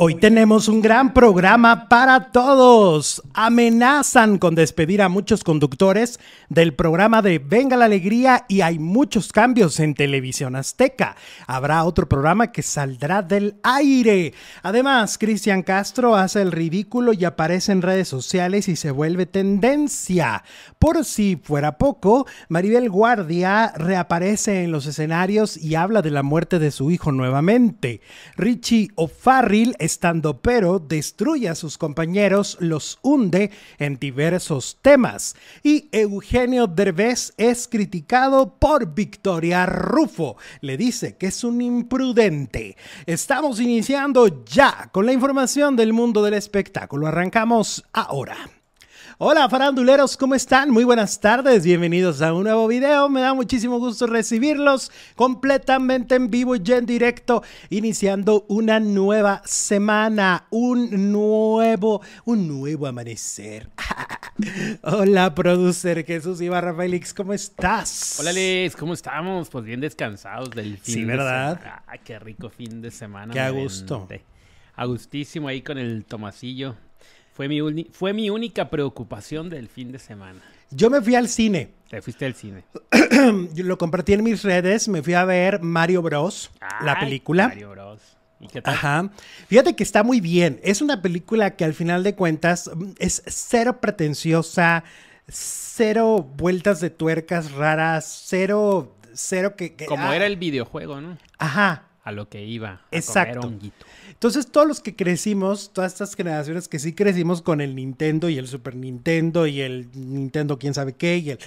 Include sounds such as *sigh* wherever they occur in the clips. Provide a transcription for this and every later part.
Hoy tenemos un gran programa para todos. Amenazan con despedir a muchos conductores del programa de Venga la Alegría y hay muchos cambios en televisión azteca. Habrá otro programa que saldrá del aire. Además, Cristian Castro hace el ridículo y aparece en redes sociales y se vuelve tendencia. Por si fuera poco, Maribel Guardia reaparece en los escenarios y habla de la muerte de su hijo nuevamente. Richie O'Farrill estando pero destruye a sus compañeros, los hunde en diversos temas. Y Eugenio Derbez es criticado por Victoria Rufo. Le dice que es un imprudente. Estamos iniciando ya con la información del mundo del espectáculo. Arrancamos ahora. Hola faranduleros, ¿cómo están? Muy buenas tardes, bienvenidos a un nuevo video. Me da muchísimo gusto recibirlos completamente en vivo y en directo, iniciando una nueva semana, un nuevo, un nuevo amanecer. *laughs* Hola, producer Jesús Ibarra Félix, ¿cómo estás? Hola, Liz, ¿cómo estamos? Pues bien descansados del fin sí, de ¿verdad? semana. Ah, qué rico fin de semana. Qué a gusto. aventé. A gustísimo ahí con el tomasillo. Fue mi, uni- fue mi única preocupación del fin de semana. Yo me fui al cine. Te fuiste al cine. *clears throat* Yo lo compartí en mis redes, me fui a ver Mario Bros, la película. Mario Bros. ¿Y qué tal? Ajá. Fíjate que está muy bien. Es una película que al final de cuentas mm, es cero pretenciosa, cero vueltas de tuercas raras, cero, cero que... que- Como ah, era el videojuego, ¿no? Ajá. A lo que iba. A Exacto. Comer. Entonces todos los que crecimos, todas estas generaciones que sí crecimos con el Nintendo y el Super Nintendo y el Nintendo quién sabe qué y el...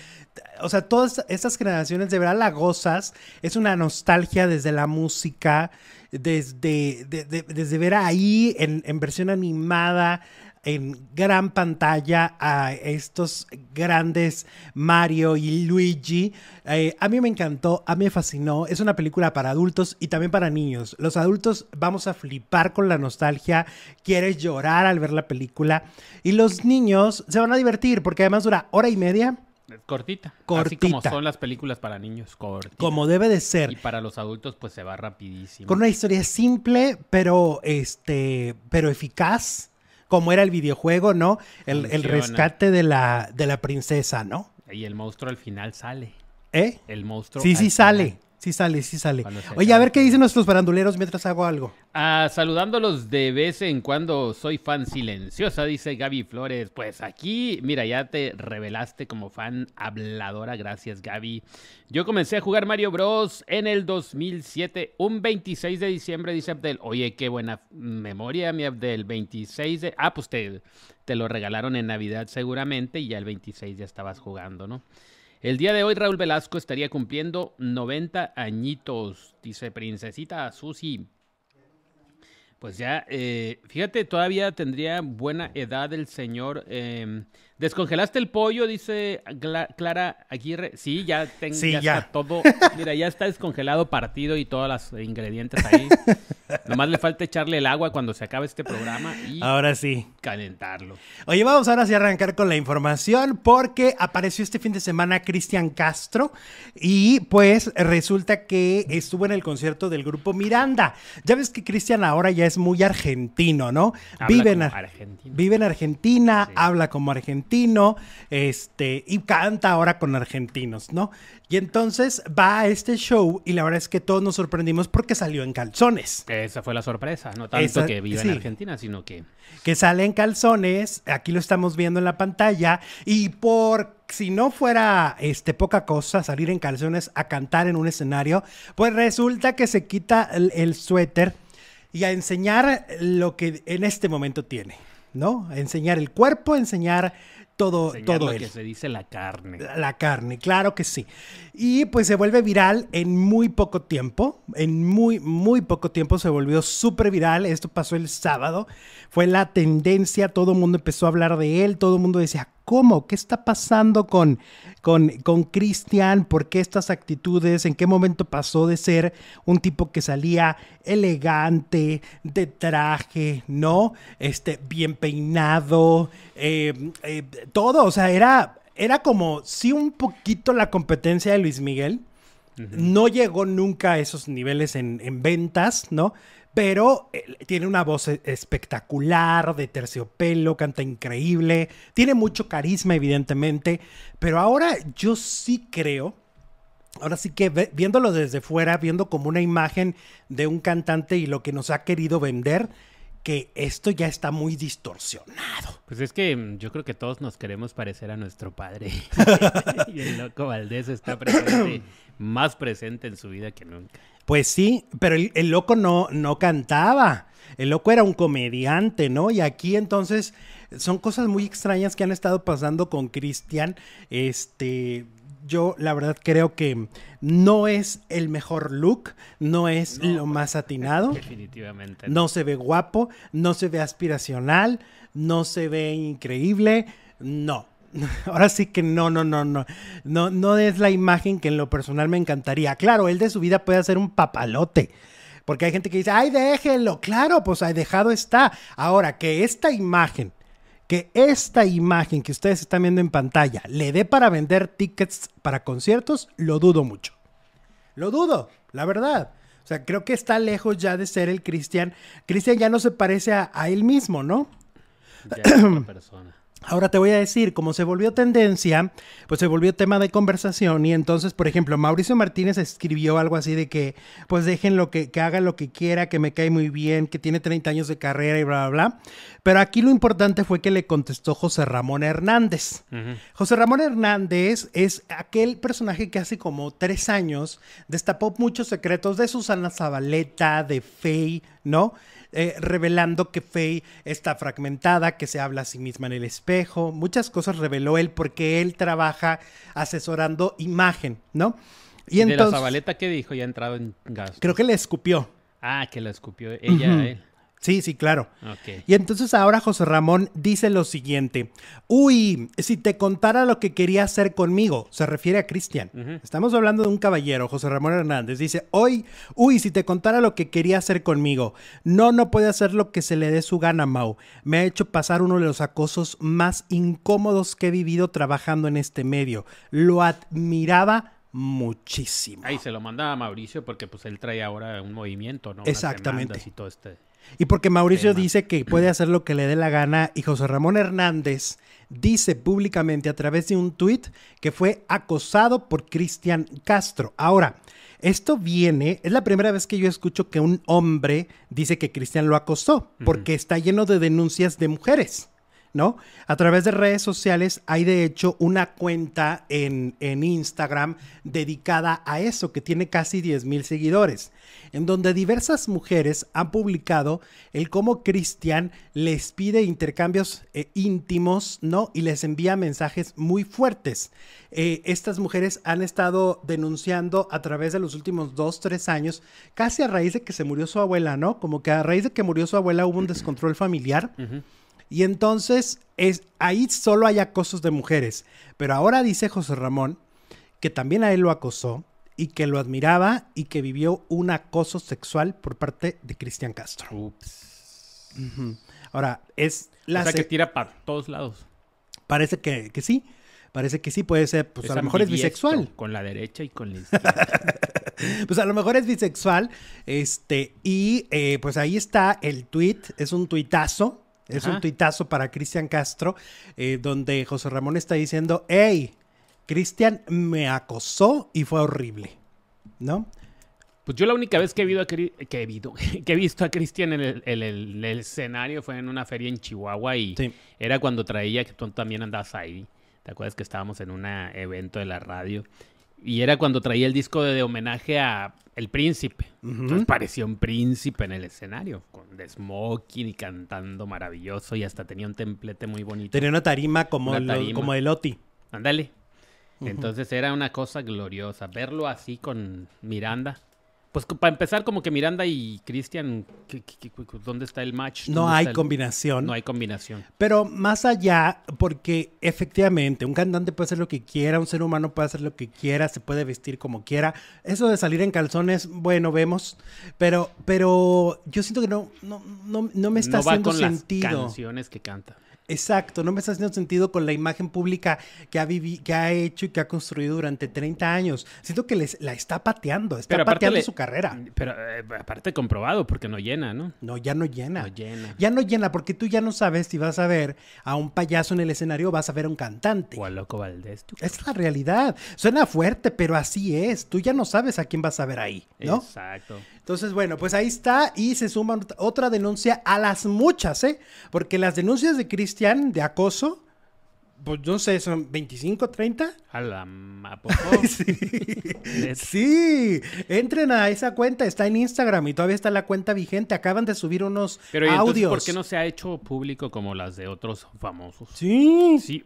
O sea, todas estas generaciones de verdad la gozas. Es una nostalgia desde la música, desde, de- de- desde ver ahí en, en versión animada, en gran pantalla a estos grandes Mario y Luigi. Eh, a mí me encantó, a mí me fascinó. Es una película para adultos y también para niños. Los adultos vamos a flipar con la nostalgia, quieres llorar al ver la película y los niños se van a divertir porque además dura hora y media, Cortita. Así Cortita. como son las películas para niños. Cortita. como debe de Y ser. para los adultos, pues se va rapidísimo. Con una historia simple, pero este, pero eficaz, como era el videojuego, ¿no? El, rescate de la, de la princesa, ¿no? Y el monstruo al final sale. ¿Eh? El monstruo. Sí, sí final. sale. Sí sale, sí sale. Oye, a ver qué dicen nuestros faranduleros mientras hago algo. Ah, saludándolos de vez en cuando, soy fan silenciosa, dice Gaby Flores. Pues aquí, mira, ya te revelaste como fan habladora, gracias Gaby. Yo comencé a jugar Mario Bros. en el 2007, un 26 de diciembre, dice Abdel. Oye, qué buena memoria, mi Abdel. 26 de... Ah, pues te, te lo regalaron en Navidad seguramente y ya el 26 ya estabas jugando, ¿no? El día de hoy Raúl Velasco estaría cumpliendo 90 añitos, dice Princesita Susi. Pues ya, eh, fíjate, todavía tendría buena edad el señor. eh, ¿Descongelaste el pollo? Dice Clara Aguirre. Sí, ya, tengo Sí, ya, ya. está todo. Mira, ya está descongelado, partido y todos los ingredientes ahí. *laughs* Nomás le falta echarle el agua cuando se acabe este programa y Ahora sí. calentarlo. Oye, vamos ahora sí a arrancar con la información porque apareció este fin de semana Cristian Castro y pues resulta que estuvo en el concierto del grupo Miranda. Ya ves que Cristian ahora ya es muy argentino, ¿no? Habla Vive en, argentino. vive en Argentina, Sí. habla como argentino, este, y canta ahora con argentinos, ¿no? Y entonces va a este show y la verdad es que todos nos sorprendimos porque salió en calzones. Esa fue la sorpresa. No tanto Esa- que viva sí. en Argentina, sino que que sale en calzones, aquí lo estamos viendo en la pantalla, y por si no fuera este poca cosa salir en calzones a cantar en un escenario, pues resulta que se quita el, el suéter y a enseñar lo que en este momento tiene, ¿no? A enseñar el cuerpo, a enseñar todo, todo lo él. que se dice la carne. La carne, claro que sí. Y pues se vuelve viral en muy poco tiempo. En muy, muy poco tiempo se volvió súper viral. Esto pasó el sábado. Fue la tendencia. Todo el mundo empezó a hablar de él. Todo el mundo decía, ¿cómo? ¿Qué está pasando con con con Cristian? ¿Por qué estas actitudes? ¿En qué momento pasó de ser un tipo que salía elegante, de traje, ¿no? Este, bien peinado, eh, eh, todo. O sea, era, era como sí un poquito la competencia de Luis Miguel. No llegó nunca a esos niveles en, en ventas, ¿no? Pero eh, tiene una voz e- espectacular, de terciopelo, canta increíble, tiene mucho carisma, evidentemente. Pero ahora yo sí creo, ahora sí que ve- viéndolo desde fuera, viendo como una imagen de un cantante y lo que nos ha querido vender, que esto ya está muy distorsionado. Pues es que mm, yo creo que todos nos queremos parecer a nuestro padre. *laughs* *laughs* y el loco Valdés está presente, *clears throat* más presente en su vida que nunca. Pues sí, pero el, el loco no, no cantaba. El loco era un comediante, ¿no? Y aquí entonces son cosas muy extrañas que han estado pasando con Cristian. Este, yo la verdad creo que no es el mejor look, no es No, lo más atinado. Definitivamente. No se ve guapo, no se ve aspiracional, no se ve increíble, no. *laughs* Ahora sí que no, no, no, no. No, no es la imagen que en lo personal me encantaría. Claro, él de su vida puede hacer un papalote. Porque hay gente que dice, ay, déjenlo. Claro, pues ahí dejado está. Ahora, que esta imagen, que esta imagen que ustedes están viendo en pantalla le dé para vender tickets para conciertos, lo dudo mucho. Lo dudo, la verdad. O sea, creo que está lejos ya de ser el Cristian. Cristian ya no se parece a, a él mismo, ¿no? Ya es otra persona. Ahora te voy a decir, como se volvió tendencia, pues se volvió tema de conversación y entonces, por ejemplo, Mauricio Martínez escribió algo así de que, pues dejen lo que, que haga lo que quiera, que me cae muy bien, que tiene 30 años de carrera y bla, bla, bla. Pero aquí lo importante fue que le contestó José Ramón Hernández. José Ramón Hernández es aquel personaje que hace como tres años destapó muchos secretos de Susana Zabaleta, de Faye, ¿no? Eh, revelando que Faye está fragmentada, que se habla a sí misma en el espejo. Muchas cosas reveló él porque él trabaja asesorando imagen, ¿no? Y de la entonces Zabaleta que dijo ya ha entrado en gasto. creo que le escupió. Ah, que lo escupió ella a él. Sí, sí, claro. Y entonces ahora José Ramón dice lo siguiente. Uy, si te contara lo que quería hacer conmigo, se refiere a Cristian. Estamos hablando de un caballero, José Ramón Hernández. Dice, hoy, uy, si te contara lo que quería hacer conmigo. No, no puede hacer lo que se le dé su gana, Mau. Me ha hecho pasar uno de los acosos más incómodos que he vivido trabajando en este medio. Lo admiraba muchísimo. Ahí se lo manda a Mauricio porque pues él trae ahora un movimiento, ¿no? Exactamente. demandas Y todo este. Y porque Mauricio tema. dice que puede hacer lo que le dé la gana y José Ramón Hernández dice públicamente a través de un tuit que fue acosado por Cristian Castro. Ahora, esto viene, es la primera vez que yo escucho que un hombre dice que Cristian lo acosó, porque está lleno de denuncias de mujeres. ¿No? A través de redes sociales hay de hecho una cuenta en, en Instagram dedicada a eso, que tiene casi 10 mil seguidores, en donde diversas mujeres han publicado el cómo Cristian les pide intercambios eh, íntimos, ¿no? Y les envía mensajes muy fuertes. Eh, estas mujeres han estado denunciando a través de los últimos dos, tres años, casi a raíz de que se murió su abuela, ¿no? Como que a raíz de que murió su abuela hubo un descontrol familiar. Y entonces es, ahí solo hay acosos de mujeres. Pero ahora dice José Ramón que también a él lo acosó y que lo admiraba y que vivió un acoso sexual por parte de Cristian Castro. Ups. Ahora, es la o sea que tira para todos lados. parece que, que sí. Parece que sí, puede ser, pues a lo mejor es bisexual. Con la derecha y con la *laughs* izquierda. Pues a lo mejor es bisexual. Este, y eh, pues ahí está el tweet, es un tuitazo. Es Ajá. un tuitazo para Cristian Castro, eh, donde José Ramón está diciendo, hey, Cristian me acosó y fue horrible. ¿No? Pues yo la única vez que he, visto a, Cri- que he, visto- *laughs* que he visto a Cristian en el, en el- en el escenario fue en una feria en Chihuahua y Sí. era cuando traía, que tú también andabas ahí, ¿te acuerdas que estábamos en un evento de la radio? Y era cuando traía el disco de, de homenaje a El Príncipe. Entonces parecía un príncipe en el escenario, con de smoking y cantando maravilloso y hasta tenía un templete muy bonito. Tenía una tarima como, Una lo- tarima. como de Loti. Ándale. Entonces era una cosa gloriosa. Verlo así con Miranda. Pues para empezar, como que Miranda y Cristian, ¿qué- qué- qué- ¿dónde está el match? No ¿Dónde hay el- combinación. No hay combinación. Pero más allá, porque efectivamente un cantante puede hacer lo que quiera, un ser humano puede hacer lo que quiera, se puede vestir como quiera. Eso de salir en calzones, bueno, vemos. Pero, pero yo siento que no, no, no, no me está no va haciendo con sentido. las canciones que canta. Exacto, no me está haciendo sentido con la imagen pública que ha, vivi- que ha hecho y que ha construido durante 30 años. Siento que les, la está pateando, está Pero pateando le- su carrera. Pero eh, aparte comprobado, porque no llena, ¿no? No, ya no llena. No llena. Ya no llena, porque tú ya no sabes si vas a ver a un payaso en el escenario o vas a ver a un cantante. O a Loco Valdés. tú. Es la realidad. Suena fuerte, pero así es. Tú ya no sabes a quién vas a ver ahí, ¿no? Exacto. Entonces, bueno, pues ahí está y se suma ot- otra denuncia a las muchas, ¿eh? Porque las denuncias de Cristian de acoso, pues no sé, son 25, 30. A la. *laughs* Sí. Sí, entren a esa cuenta, está en Instagram y todavía está la cuenta vigente. Acaban de subir unos Pero ¿y entonces audios. por qué no se ha hecho público como las de otros famosos? Sí. Sí,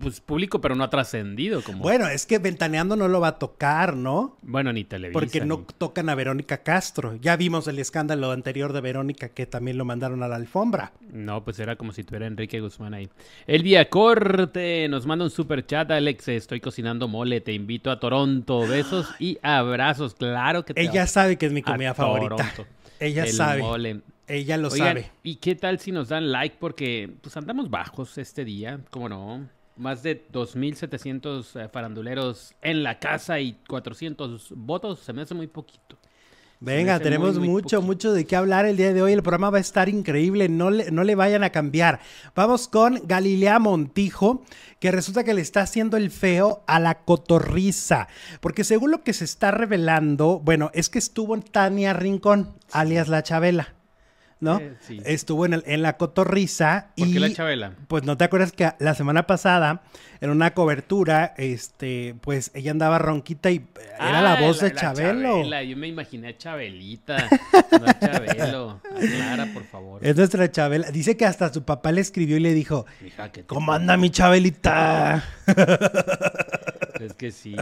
pues público, pero no ha trascendido como... Bueno, es que Ventaneando no lo va a tocar, ¿no? Bueno, ni Televisa. Porque no ni- tocan a Verónica Castro. Ya vimos el escándalo anterior de Verónica que también lo mandaron a la alfombra. No, pues era como si tuviera Enrique Guzmán ahí. Elvia Corte nos manda un super chat, Alex. Estoy cocinando mole, te invito a Toronto. Besos y abrazos, claro que te Ella sabe que es mi comida favorita. Toronto. *laughs* Ella El sabe. mole. Ella lo Oigan, sabe. ¿y qué tal si nos dan like? Porque pues andamos bajos este día, ¿cómo no? Más de 2.700 eh, faranduleros en la casa y 400 votos, se me hace muy poquito. Venga, tenemos muy, muy mucho, poquito. mucho de qué hablar el día de hoy. El programa va a estar increíble, no le, no le vayan a cambiar. Vamos con Galilea Montijo, que resulta que le está haciendo el feo a la cotorriza. Porque según lo que se está revelando, bueno, es que estuvo en Tania Rincón, alias La Chabela, ¿no? Eh, sí. Estuvo en, el- en la cotorriza ¿Por y... qué la Chabela? Pues no te acuerdas que la semana pasada, en una cobertura, este, pues ella andaba ronquita y era la Ah, voz de la Chabelo. Chabela, Yo me imaginé a Chabelita, no a Chabelo. Aclara, por favor. Es nuestra Chabela. Dice que hasta su papá le escribió y le dijo, te- ¿cómo anda mi Chabelita? *laughs* Es que sí.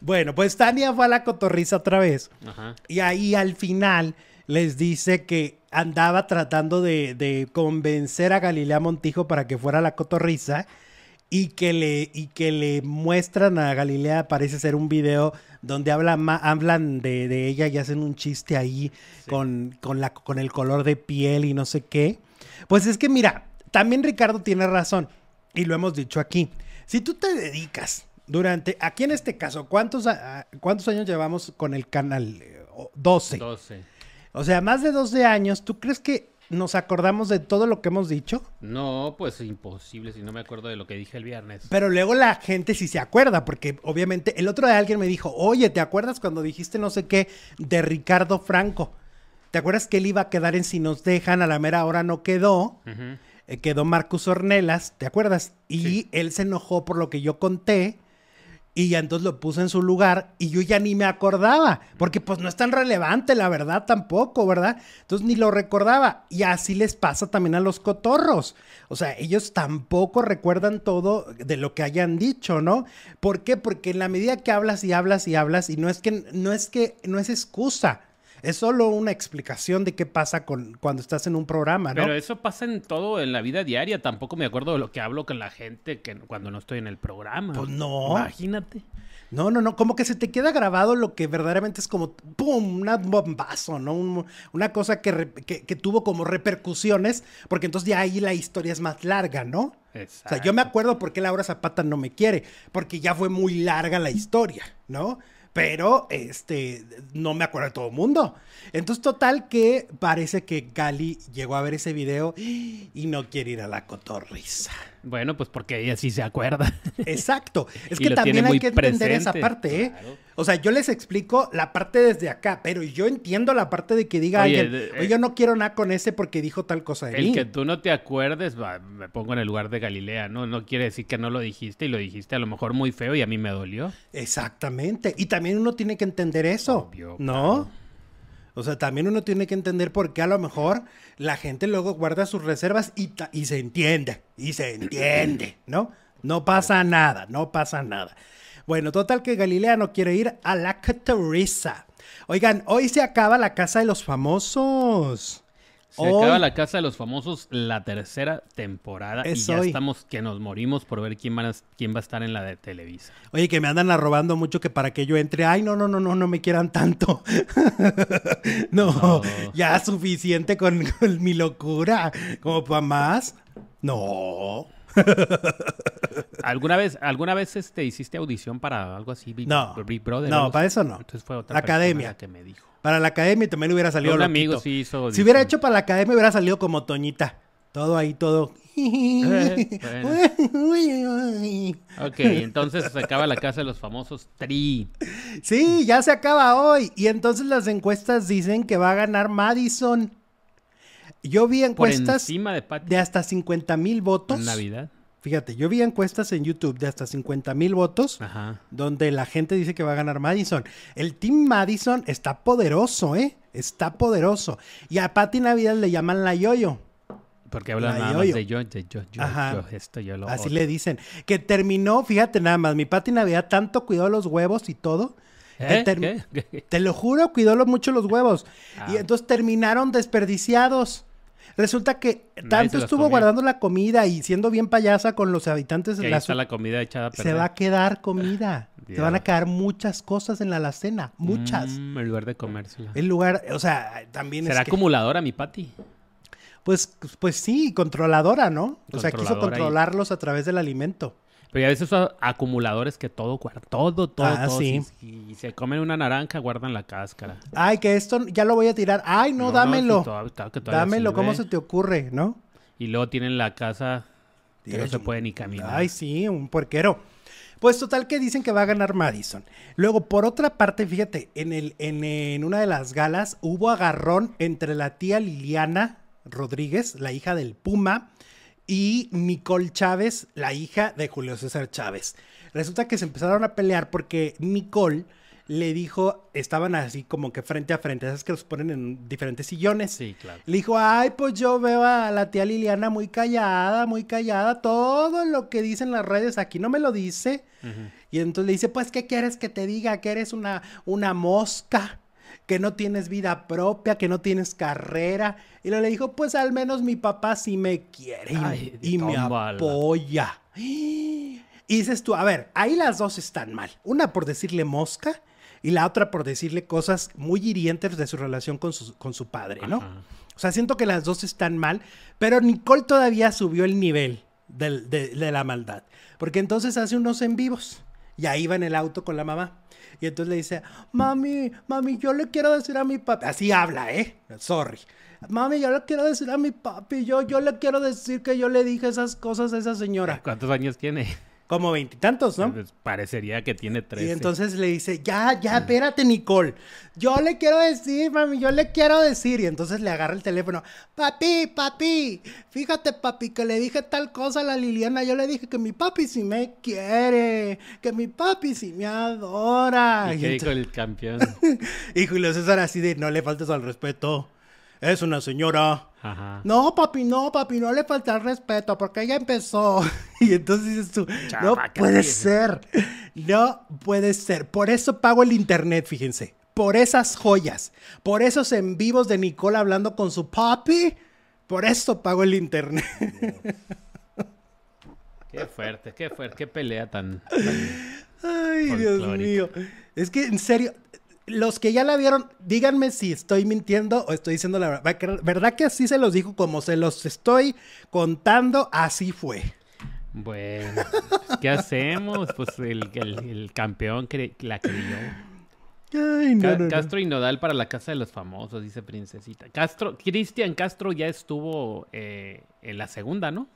bueno, pues Tania fue a la cotorriza otra vez. Ajá. Y ahí al final les dice que andaba tratando de, de convencer a Galilea Montijo para que fuera la cotorriza y que le, y que le muestran a Galilea, parece ser un video donde habla ma- hablan de, de ella y hacen un chiste ahí Sí. con, con, la, con el color de piel y no sé qué. Pues es que mira, también Ricardo tiene razón y lo hemos dicho aquí. Si tú te dedicas durante, aquí en este caso, ¿cuántos, a- cuántos años llevamos con el canal? Eh, o- 12. 12. O sea, más de 12 años, ¿tú crees que nos acordamos de todo lo que hemos dicho? No, pues imposible si no me acuerdo de lo que dije el viernes. Pero luego la gente sí se acuerda, porque obviamente el otro día alguien me dijo, oye, ¿te acuerdas cuando dijiste no sé qué de Ricardo Franco? ¿Te acuerdas que él iba a quedar en Si nos dejan? A la mera hora no quedó. Eh, quedó Marcus Ornelas, ¿te acuerdas? Y Sí. él se enojó por lo que yo conté. Y ya entonces lo puse en su lugar y yo ya ni me acordaba, porque pues no es tan relevante, la verdad tampoco, ¿verdad? Entonces ni lo recordaba. Y así les pasa también a los cotorros. O sea, ellos tampoco recuerdan todo de lo que hayan dicho, ¿no? ¿Por qué? Porque en la medida que hablas y hablas y hablas, y no es que, no es que, no es excusa. Es solo una explicación de qué pasa con, cuando estás en un programa, ¿no? Pero eso pasa en todo, en la vida diaria. Tampoco me acuerdo de lo que hablo con la gente que cuando no estoy en el programa. Pues no. Imagínate. No, no, no, como que se te queda grabado lo que verdaderamente es como, ¡pum!, un bombazo, ¿no? Un- una cosa que, re- que, que tuvo como repercusiones, porque entonces ya ahí la historia es más larga, ¿no? O sea, yo me acuerdo por qué Laura Zapata no me quiere, porque ya fue muy larga la historia, ¿no? Pero, este, no me acuerdo de todo el mundo. Entonces, total que parece que Gali llegó a ver ese video y no quiere ir a la cotorriza. Bueno, pues porque ella sí se acuerda. *laughs* Exacto. Es que también hay que entender esa parte, ¿eh? Claro. O sea, yo les explico la parte desde acá, pero yo entiendo la parte de que diga Oye, alguien, oye, yo no quiero nada con ese porque dijo tal cosa de El mí. que tú no te acuerdes, va, me pongo en el lugar de Galilea, ¿no? No quiere decir que no lo dijiste y lo dijiste a lo mejor muy feo y a mí me dolió. Exactamente. Y también uno tiene que entender eso, Obvio, ¿no? claro. O sea, también uno tiene que entender por qué a lo mejor la gente luego guarda sus reservas y, se entiende, y se entiende, ¿no? No pasa nada, no pasa nada. Bueno, total que Galilea no quiere ir a la Catoriza. Oigan, hoy se acaba la casa de los famosos. Se Hoy- acaba la casa de los famosos la tercera temporada y ya hoy. estamos que nos morimos por ver quién, van a- quién va a estar en la de Televisa. Oye, que me andan arrobando mucho que para que yo entre. Ay, no, no, no, no, no me quieran tanto. *laughs* no, No. ya suficiente con, con mi locura. Como para más. No. *laughs* ¿Alguna vez, alguna vez este, hiciste audición para algo así? Big, No. Big Brother, No, para eso no. Entonces fue otra Academia. que me dijo. Para la academia también hubiera salido Un amigo sí hizo Si hubiera hecho para la academia hubiera salido como Toñita. Todo ahí, todo. Eh, *laughs* Ok, entonces se acaba la casa de los famosos Tri. Sí, ya se acaba hoy. Y entonces las encuestas dicen que va a ganar Madison. Yo vi encuestas de de hasta 50 mil votos. en Navidad. Fíjate, yo vi encuestas en YouTube de hasta 50 mil votos Ajá. donde la gente dice que va a ganar Madison. El Team Madison está poderoso, ¿eh? Está poderoso. Y a Patti Navidad le llaman la yoyo. Porque hablan La nada más de yo, de yo, yo, Ajá. yo, esto, yo lo Así otro. le dicen. Que terminó, fíjate nada más, mi Patti Navidad tanto cuidó los huevos y todo. ¿Eh? *laughs* Te lo juro, cuidó mucho los huevos. Ah. Y entonces terminaron desperdiciados. Resulta que Nadie tanto estuvo guardando la comida y siendo bien payasa con los habitantes de la está la comida echada a se va a quedar comida. *laughs* Se van a quedar muchas cosas en la alacena. Muchas. Mm, en lugar de comérsela. En lugar, o sea, también ¿Será es que, acumuladora mi Pati? pues, pues sí, controladora, ¿no? O sea, quiso y- controlarlos a través del alimento. Pero ya a veces son acumuladores que todo guardan, todo, todo, Ah, todo. sí. Si se comen una naranja, guardan la cáscara. Ay, que esto ya lo voy a tirar. Ay, no, dámelo. que dámelo, ¿cómo se te ocurre, no? Y luego tienen la casa que no se puede ni caminar. Ay, sí, un puerquero. Pues total que dicen que va a ganar Madison. Luego, por otra parte, fíjate, en, el, en, en una de las galas hubo agarrón entre la tía Liliana Rodríguez, la hija del Puma, y Nicole Chávez, la hija de Julio César Chávez. Resulta que se empezaron a pelear porque Nicole le dijo, estaban así como que frente a frente, esas que los ponen en diferentes sillones. Sí, claro. Le dijo, ay, pues yo veo a la tía Liliana muy callada, muy callada. Todo lo que dicen las redes aquí no me lo dice. Y entonces le dice, pues, ¿qué quieres que te diga? Que eres una, una mosca, que no tienes vida propia, que no tienes carrera. Y le dijo, pues al menos mi papá sí me quiere y, Ay, y me apoya. Y dices tú, a ver, ahí las dos están mal. Una por decirle mosca y la otra por decirle cosas muy hirientes de su relación con su, con su padre, ¿no? Ajá. O sea, siento que las dos están mal, pero Nicole todavía subió el nivel del- de, de la maldad. Porque entonces hace unos en vivos y ahí va en el auto con la mamá. Y entonces le dice, mami, mami, yo le quiero decir a mi papi. Así habla, ¿eh? Sorry. Mami, yo le quiero decir a mi papi, yo, yo le quiero decir que yo le dije esas cosas a esa señora. ¿Cuántos años tiene? Como veintitantos, ¿no? Pues parecería que tiene tres. Y entonces le dice, ya, ya, espérate, Nicole. Yo le quiero decir, mami, yo le quiero decir. Y entonces le agarra el teléfono. Papi, papi, fíjate, papi, que le dije tal cosa a la Liliana. Yo le dije que mi papi sí me quiere, que mi papi sí me adora. ¿Y Y, qué dijo el campeón? *laughs* y Julio César así de, no le faltes al respeto. Es una señora. Ajá. No, papi, no, papi, no le falta el respeto porque ella empezó. *laughs* Y entonces dices tú, no Chapa, ¿qué puede ser, no puede ser. Por eso pago el internet, fíjense. Por esas joyas, por esos en vivos de Nicole hablando con su papi. Por eso pago el internet. *laughs* Qué fuerte, qué fuerte, qué pelea tan... tan- Ay, Dios mío. Es que, en serio, los que ya la vieron, díganme si estoy mintiendo o estoy diciendo la verdad. ¿Verdad que así se los dijo? Como se los estoy contando, así fue. Bueno, ¿qué hacemos? Pues el, el- el campeón cre- la creyó. Ay, no, Ca- no, no. Castro y Nodal para la casa de los famosos, dice Princesita. Castro, Cristian Castro ya estuvo eh, en la segunda, ¿no?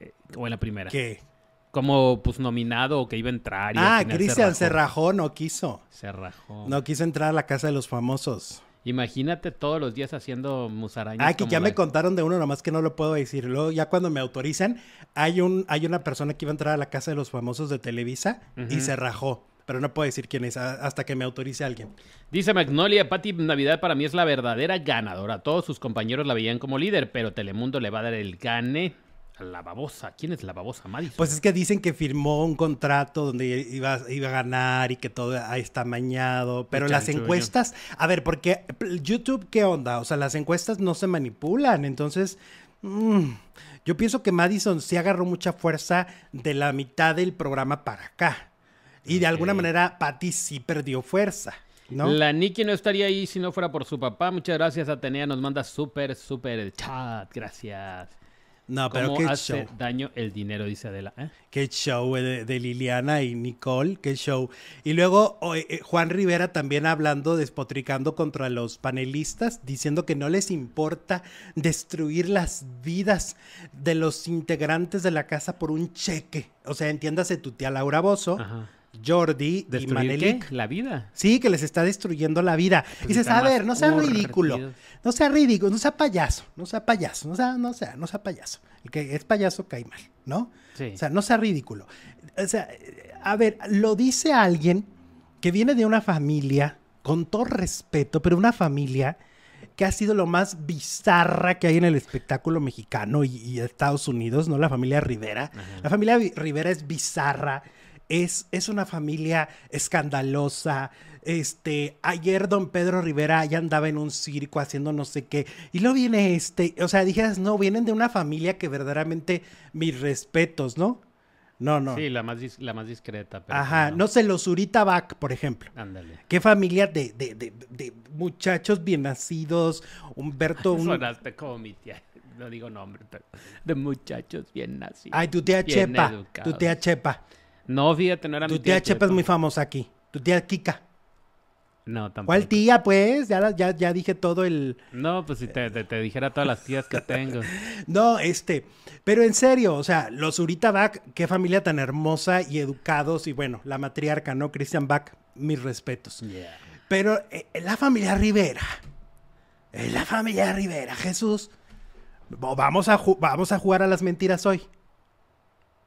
Eh, O en la primera. ¿Qué? Como pues nominado o que iba a entrar. y Ah, Cristian se rajó. no quiso. Se rajó. No quiso entrar a la casa de los famosos. Imagínate todos los días haciendo musarañas. Ah, que ya me contaron de uno, nomás que no lo puedo decir. Luego, ya cuando me autorizan, hay un, hay una persona que iba a entrar a la casa de los famosos de Televisa y se rajó. Pero no puedo decir quién es hasta que me autorice alguien. Dice Magnolia, Patti Navidad para mí es la verdadera ganadora. Todos sus compañeros la veían como líder, pero Telemundo le va a dar el gane. La babosa. ¿Quién es la babosa? Madison. Pues es que dicen que firmó un contrato donde iba, iba a ganar y que todo ahí está mañado. Pero las encuestas, a ver, porque YouTube, ¿qué onda? O sea, las encuestas no se manipulan. Entonces, mm, yo pienso que Madison sí agarró mucha fuerza de la mitad del programa para acá. Y de alguna manera, Patty sí perdió fuerza, ¿no? La Nikki no estaría ahí si no fuera por su papá. Muchas gracias, Atenea. Nos manda súper, súper chat. Gracias. No, pero ¿Cómo qué hace show. daño el dinero? Dice Adela. ¿eh? Qué show eh, de, de Liliana y Nicole, qué show. Y luego eh, Juan Rivera también hablando, despotricando contra los panelistas, diciendo que no les importa destruir las vidas de los integrantes de la casa por un cheque. O sea, entiéndase tu tía Laura Bozo, Ajá. Jordi y ¿Destruir Manelik. La vida. Sí, que les está destruyendo la vida. Pues y dices, a ver, no sea ridículo. No sea ridículo, no sea payaso, no sea payaso, no sea, no sea, no sea payaso. El que es payaso cae mal, ¿no? Sí. O sea, no sea ridículo. O sea, a ver, lo dice alguien que viene de una familia, con todo respeto, pero una familia que ha sido lo más bizarra que hay en el espectáculo mexicano y, y Estados Unidos, ¿no? La familia Rivera. La familia Rivera es bizarra, es, es una familia escandalosa. Este, ayer don Pedro Rivera ya andaba en un circo haciendo no sé qué. Y luego viene este, o sea, dijeras, no, vienen de una familia que verdaderamente mis respetos, ¿no? No, no. Sí, la más, dis- la más discreta. pero Ajá, no sé, los Zurita Back, por ejemplo. Ándale. Qué familia de, de, de, de muchachos bien nacidos, Humberto. *laughs* Sonaste como mi tía. No digo nombre, pero de muchachos bien nacidos. Ay, tu tía Chepa, tu educados. tía Chepa. No, fíjate, no era Tu mi tía Chepa es muy famosa aquí. Tu tía Kika. No, tampoco. ¿Cuál tía, pues? Ya, ya, ya dije todo el... No, pues si te, te, te dijera todas las tías que tengo. *laughs* No, este, pero en serio, o sea, los Zurita Bach, qué familia tan hermosa y educados, y bueno, la matriarca, ¿no? Christian Bach, mis respetos. Yeah. Pero eh, la familia Rivera, eh, la familia Rivera, Jesús, a, vamos a jugar a las mentiras hoy,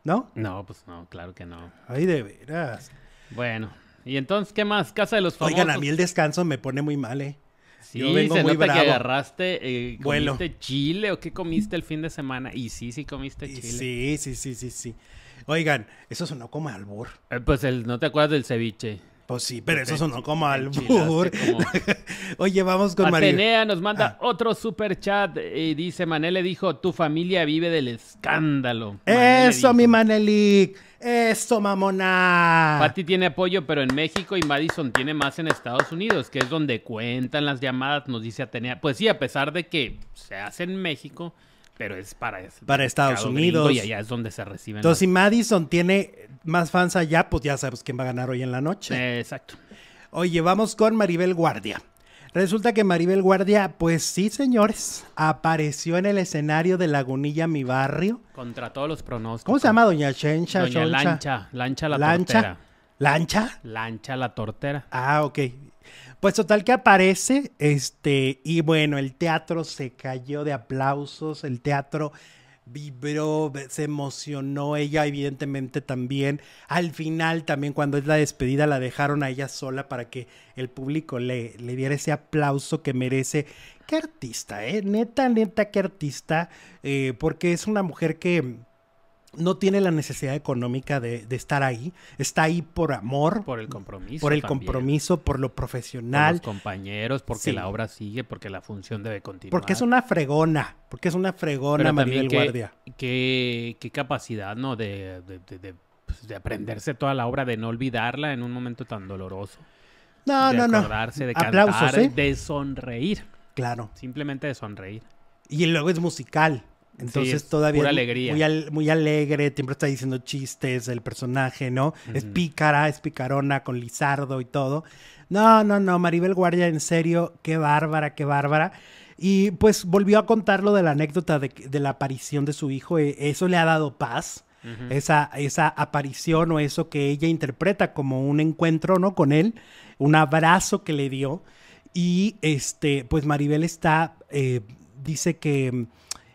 ¿no? No, pues no, claro que no. Ay, de veras. Bueno, y entonces, ¿qué más? Casa de los famosos. Oigan, a mí el descanso me pone muy mal, ¿eh? Sí, yo vengo se muy nota que bravo. agarraste, eh, Vuelo. ¿comiste chile o qué comiste el fin de semana? Y sí, sí comiste Y chile. Sí, sí, sí, sí, sí. Oigan, eso sonó como albur. Eh, pues el, no te acuerdas del ceviche. Pues sí, pero eso sonó como albur. *laughs* como- Oye, vamos con María. Atenea nos Ah. manda otro super chat y dice, Manel le dijo, tu familia vive del escándalo. Eso, dijo. mi Manelik. Eso, mamona. Pati tiene apoyo, pero en México y Madison tiene más en Estados Unidos, que es donde cuentan las llamadas, nos dice Atenea. Pues sí, a pesar de que se hace en México, pero es para, Para Estados Unidos. Y allá es donde se reciben. Entonces, si Madison tiene más fans allá, pues ya sabes quién va a ganar hoy en la noche. Eh, exacto. Oye, vamos con Maribel Guardia. Resulta que Maribel Guardia, pues sí, señores, apareció en el escenario de Lagunilla, mi barrio. Contra todos los pronósticos. ¿Cómo se llama Doña Chencha? Doña? Lancha, Lancha la Lancha. tortera. ¿Lancha? Lancha la tortera. Ah, ok. Pues total que aparece, este, y bueno, el teatro se cayó de aplausos, el teatro vibró, se emocionó, ella evidentemente también. Al final también cuando es la despedida la dejaron a ella sola para que el público le, le diera ese aplauso que merece. Qué artista, ¿eh? Neta, neta, qué artista, eh, porque es una mujer que no tiene la necesidad económica de, de estar ahí, está ahí por amor, Por el compromiso. por el también. compromiso, por lo Por profesional, los compañeros, porque Sí. la obra sigue, porque la función debe continuar. porque es una fregona, porque es una fregona Maribel qué, Guardia. qué- qué capacidad, ¿no? De, de- de- de, pues, de aprenderse toda la obra, de no olvidarla en un momento tan doloroso. No, de no, no. acordarse, de Aplausos, cantar, ¿eh? de sonreír. Claro. Simplemente de sonreír. Y luego es musical. Entonces es todavía pura alegría. Muy, al- muy alegre, siempre está diciendo chistes, el personaje, ¿no? Es pícara, es picarona con Lizardo y todo. No, no, no, Maribel Guardia, en serio, qué bárbara, qué bárbara. Y pues volvió a contar lo de la anécdota de, de la aparición de su hijo. eh, Eso le ha dado paz. esa, esa aparición o eso que ella interpreta como un encuentro, ¿no? Con él, un abrazo que le dio. Y este, pues Maribel está, eh, dice que,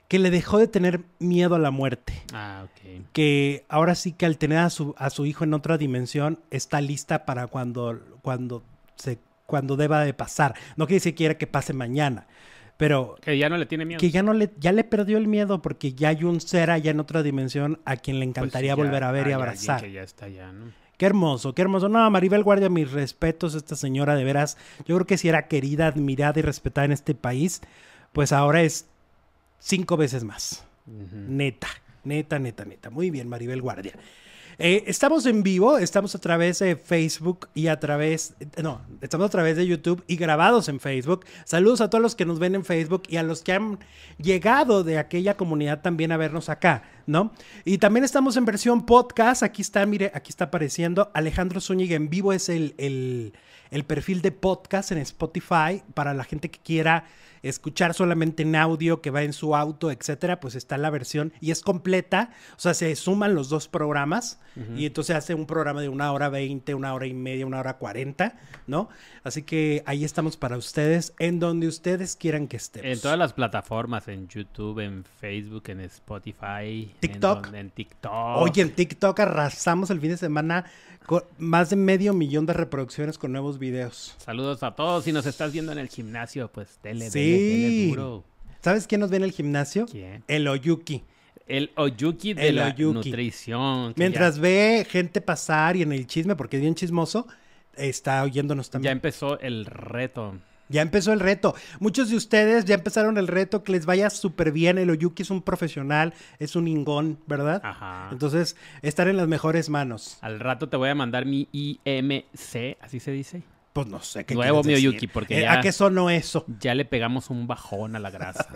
que le dejó de tener miedo a la muerte. Ah, ok. Que ahora sí que al tener a su, a su hijo en otra dimensión, está lista para cuando, cuando, se, cuando deba de pasar. No quiere decir que quiera que pase mañana, pero Que ya no le tiene miedo. que ya no le, ya le perdió el miedo porque ya hay un ser allá en otra dimensión a quien le Pues encantaría ya volver a ver y abrazar. Que ya está allá, ¿no? Qué hermoso, qué hermoso. No, Maribel Guardia, mis respetos, esta señora de veras. Yo creo que si era querida, admirada y respetada en este país, pues ahora es cinco veces más. Neta, neta, neta, neta. Muy bien, Maribel Guardia. Eh, estamos en vivo, estamos a través de Facebook y a través, no, estamos a través de YouTube y grabados en Facebook. Saludos a todos los que nos ven en Facebook y a los que han llegado de aquella comunidad también a vernos acá, ¿no? Y también estamos en versión podcast. Aquí está, mire, aquí está apareciendo. Alejandro Zúñiga en vivo es el, el, el perfil de podcast en Spotify para la gente que quiera escuchar solamente en audio, que va en su auto, etcétera, pues está la versión y es completa, o sea, se suman los dos programas y entonces hace un programa de una hora veinte, una hora y media, una hora cuarenta, ¿no? Así que ahí estamos para ustedes, en donde ustedes quieran que estemos. En todas las plataformas, en YouTube, en Facebook, en Spotify, TikTok. En, en TikTok. Oye, en TikTok arrasamos el fin de semana con más de medio millón de reproducciones con nuevos videos. Saludos a todos. Si nos estás viendo en el gimnasio, pues dele, Sí. dele, dele duro. ¿Sabes quién nos ve en el gimnasio? ¿Quién? El Oyuki. El Oyuki de El la Oyuki. nutrición. Mientras ve gente pasar y en el chisme, porque es bien chismoso, está oyéndonos ya, ya también. empezó el reto. Ya empezó el reto. Muchos de ustedes ya empezaron el reto, que les vaya súper bien. El Oyuki es un profesional, es un ingón, ¿verdad? Ajá. Entonces, estar en las mejores manos. Al rato te voy a mandar mi IMC, así se dice. Pues no sé qué Nuevo Miyuki, porque Eh, ya- ¿A qué sonó eso? Ya le pegamos un bajón a la grasa.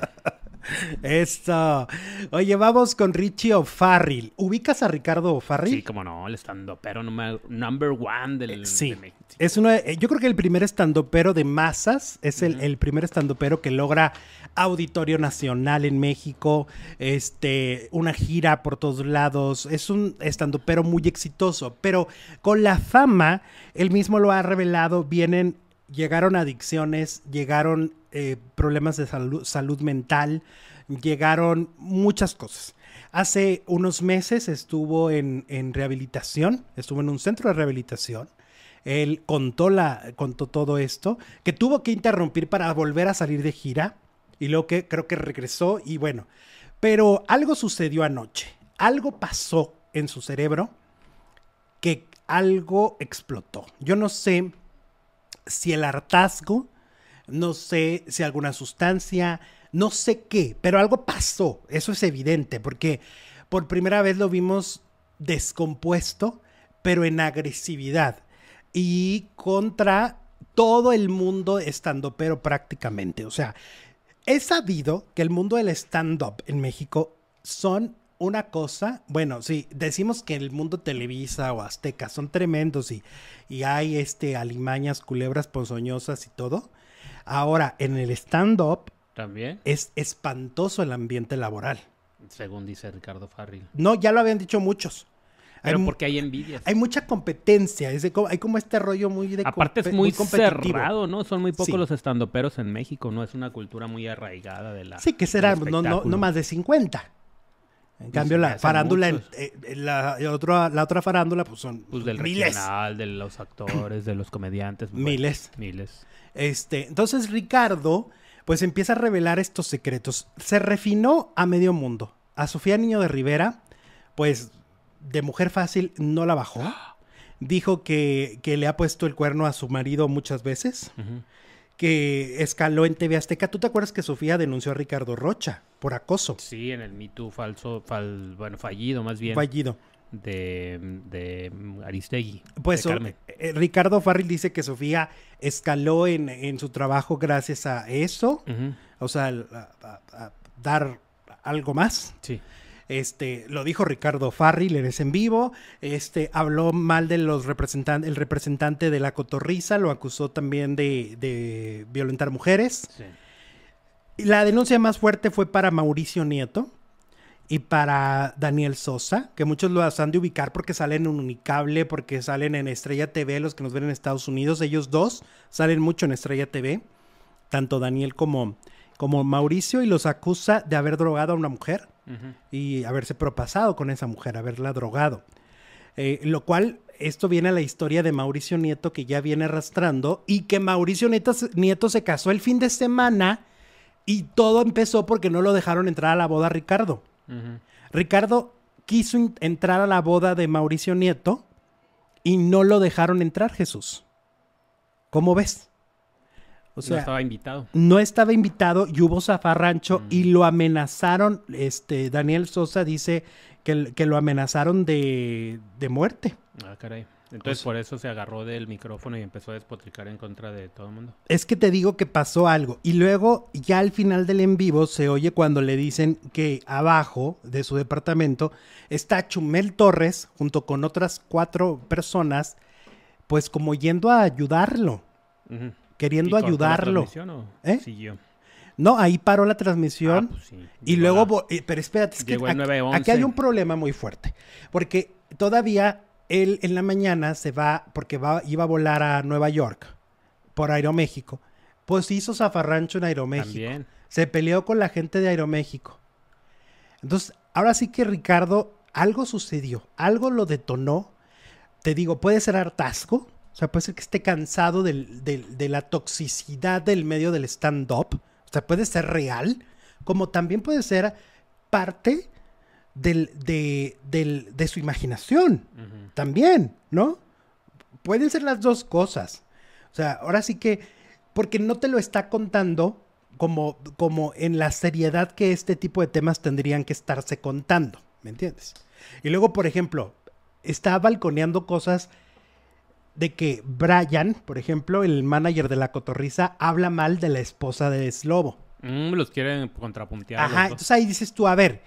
*laughs* Esto. Oye, vamos con Richie O'Farrill. ¿Ubicas a Ricardo O'Farrill? sí, como no, el estando pero number, number one del Sí. de. Es uno, de- yo creo que el primer estandopero de masas es el, el primer estandopero que logra auditorio nacional en México, este, una gira por todos lados. Es un estandopero muy exitoso, pero con la fama, él mismo lo ha revelado, vienen, llegaron adicciones, llegaron eh, problemas de salud, mental, llegaron muchas cosas. Hace unos meses estuvo en, en rehabilitación, estuvo en un centro de rehabilitación. Él contó, la, contó todo esto, que tuvo que interrumpir para volver a salir de gira y luego que creo que regresó y bueno, pero algo sucedió anoche, algo pasó en su cerebro que algo explotó. Yo no sé si el hartazgo, no sé si alguna sustancia, no sé qué, pero algo pasó, eso es evidente, porque por primera vez lo vimos descompuesto, pero en agresividad y contra todo el mundo estando pero prácticamente. O sea, he sabido que el mundo del stand-up en México son una cosa, bueno, sí, decimos que el mundo Televisa o Azteca son tremendos y, y hay este alimañas, culebras ponzoñosas y todo. Ahora, en el stand-up También, es espantoso el ambiente laboral. según dice Ricardo Farril. No, ya lo habían dicho muchos. Hay, Pero mu- porque hay envidias. hay mucha competencia, es de hay como este rollo muy de Aparte es muy competitivo. cerrado, ¿no? Son muy pocos Sí. los estandoperos en México, ¿no? Es una cultura muy arraigada de la Sí, que será del no, no, no más de 50. En cambio, la farándula, en- eh, eh, la, la otra, la otra farándula, pues son Pues del miles. regional, de los actores, de los comediantes. bueno, Miles. miles. Este, entonces Ricardo, pues empieza a revelar estos secretos. Se refinó a medio mundo. A Sofía Niño de Rivera, pues de mujer fácil no la bajó. *gasps* Dijo que, que le ha puesto el cuerno a su marido muchas veces, Ujú. Que escaló en TV Azteca. ¿Tú te acuerdas que Sofía denunció a Ricardo Rocha por acoso Sí, en el Me Too falso, fal- bueno, fallido más bien, fallido? de, de Aristegui. Pues de o- Carmen. eh, Ricardo Farril dice que Sofía escaló en, en su trabajo gracias a eso, o sea, a- a dar algo más. Sí. Este, lo dijo Ricardo Farril en ese en vivo. Este, habló mal de los representantes, el representante de la cotorriza, lo acusó también de, de violentar mujeres. sí. Y la denuncia más fuerte fue para Mauricio Nieto y para Daniel Sosa, que muchos lo han de ubicar porque salen en Unicable, porque salen en Estrella TV, los que nos ven en Estados Unidos. Ellos dos salen mucho en Estrella TV, tanto Daniel como, como Mauricio, y los acusa de haber drogado a una mujer Y haberse propasado con esa mujer, haberla drogado. Eh, lo cual, esto viene a la historia de Mauricio Nieto que ya viene arrastrando y que Mauricio Nieto, se- Nieto se casó el fin de semana Y todo empezó porque no lo dejaron entrar a la boda a Ricardo. Ricardo quiso entrar a la boda de Mauricio Nieto y no lo dejaron entrar, Jesús. ¿Cómo ves? O no estaba invitado. no estaba invitado y hubo zafarrancho y lo amenazaron. Este, Daniel Sosa dice que, que lo amenazaron de, de muerte. Ah, caray. Entonces Pues- por eso se agarró del micrófono y empezó a despotricar en contra de todo el mundo. Es que te digo que pasó algo. Y luego, ya al final del en vivo, se oye cuando le dicen que abajo de su departamento está Chumel Torres junto con otras cuatro personas, pues como yendo a ayudarlo, Ujú. Queriendo ¿Y la ayudarlo. transmisión o ¿Eh? Siguió. No, ahí paró la transmisión. Ah, pues sí. Y luego, la- eh, pero espérate, es que aquí, 911. aquí hay un problema muy fuerte, porque todavía él en la mañana se va, porque va, iba a volar a Nueva York por Aeroméxico, pues hizo zafarrancho en Aeroméxico, También. se peleó con la gente de Aeroméxico. Entonces, ahora sí que Ricardo, algo sucedió, algo lo detonó, te digo, puede ser hartazgo, o sea, puede ser que esté cansado del- del- de la toxicidad del medio del stand-up, o sea, puede ser real, como también puede ser parte del- de, del- de su imaginación, también, ¿no? Pueden ser las dos cosas. O sea, ahora sí que, porque no te lo está contando como, como en la seriedad que este tipo de temas tendrían que estarse contando, ¿me entiendes? Y luego, por ejemplo, está balconeando cosas de que Brian, por ejemplo, el manager de la cotorriza, habla mal de la esposa de Slobo. Mm, los quieren contrapuntear. Ajá, entonces ahí dices tú, a ver,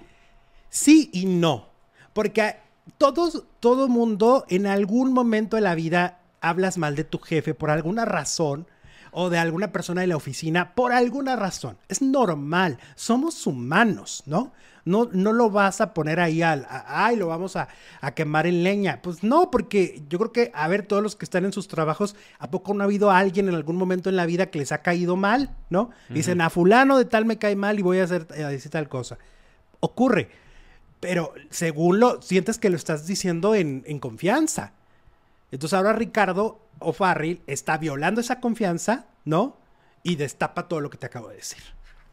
sí y no. Porque todos, todo mundo en algún momento de la vida hablas mal de tu jefe por alguna razón o de alguna persona de la oficina por alguna razón. Es normal, somos humanos, ¿no? No, no lo vas a poner ahí al, a- ay, lo vamos a, a quemar en leña. Pues no, porque yo creo que, a ver, todos los que están en sus trabajos, ¿a poco no ha habido alguien en algún momento en la vida que les ha caído mal, ¿no? Dicen, a fulano de tal me cae mal y voy a hacer, a decir tal cosa. Ocurre, pero según lo, sientes que lo estás diciendo en, en confianza. Entonces ahora Ricardo O'Farrill está violando esa confianza, ¿no? Y destapa todo lo que te acabo de decir.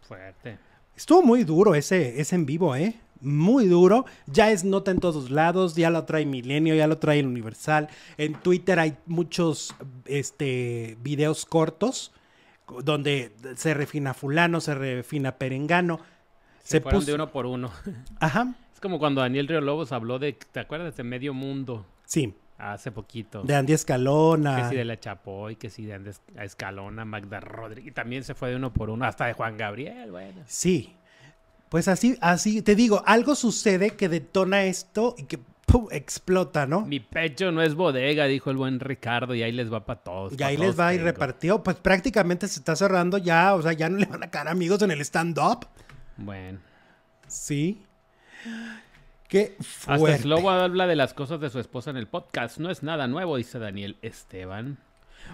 Fuerte. Estuvo muy duro ese, ese en vivo, ¿eh? Muy duro. Ya es nota en todos lados. Ya lo trae Milenio, ya lo trae el Universal. En Twitter hay muchos este, videos cortos donde se refina fulano, se refina perengano. Se, Se, fueron puso... de uno por uno. Ajá, Es como cuando Daniel Río Lobos habló de, ¿te acuerdas? De medio mundo sí. Hace poquito. De Andy Escalona. Que si de la Chapoy, que si de Andes- a Escalona, Magda Rodríguez. Y también se fue de uno por uno, hasta de Juan Gabriel, bueno. Sí. Pues así, así, te digo, algo sucede que detona esto y que ¡pum! explota, ¿no? Mi pecho no es bodega, dijo el buen Ricardo, y ahí les va para todos. Y pa' ahí todos les va y repartió. Pues prácticamente se está cerrando ya, o sea, ya no le van a caer amigos en el stand-up. Bueno. Sí. Qué Hasta fuerte. Slobo habla de las cosas de su esposa en el podcast. No es nada nuevo, dice Daniel Esteban.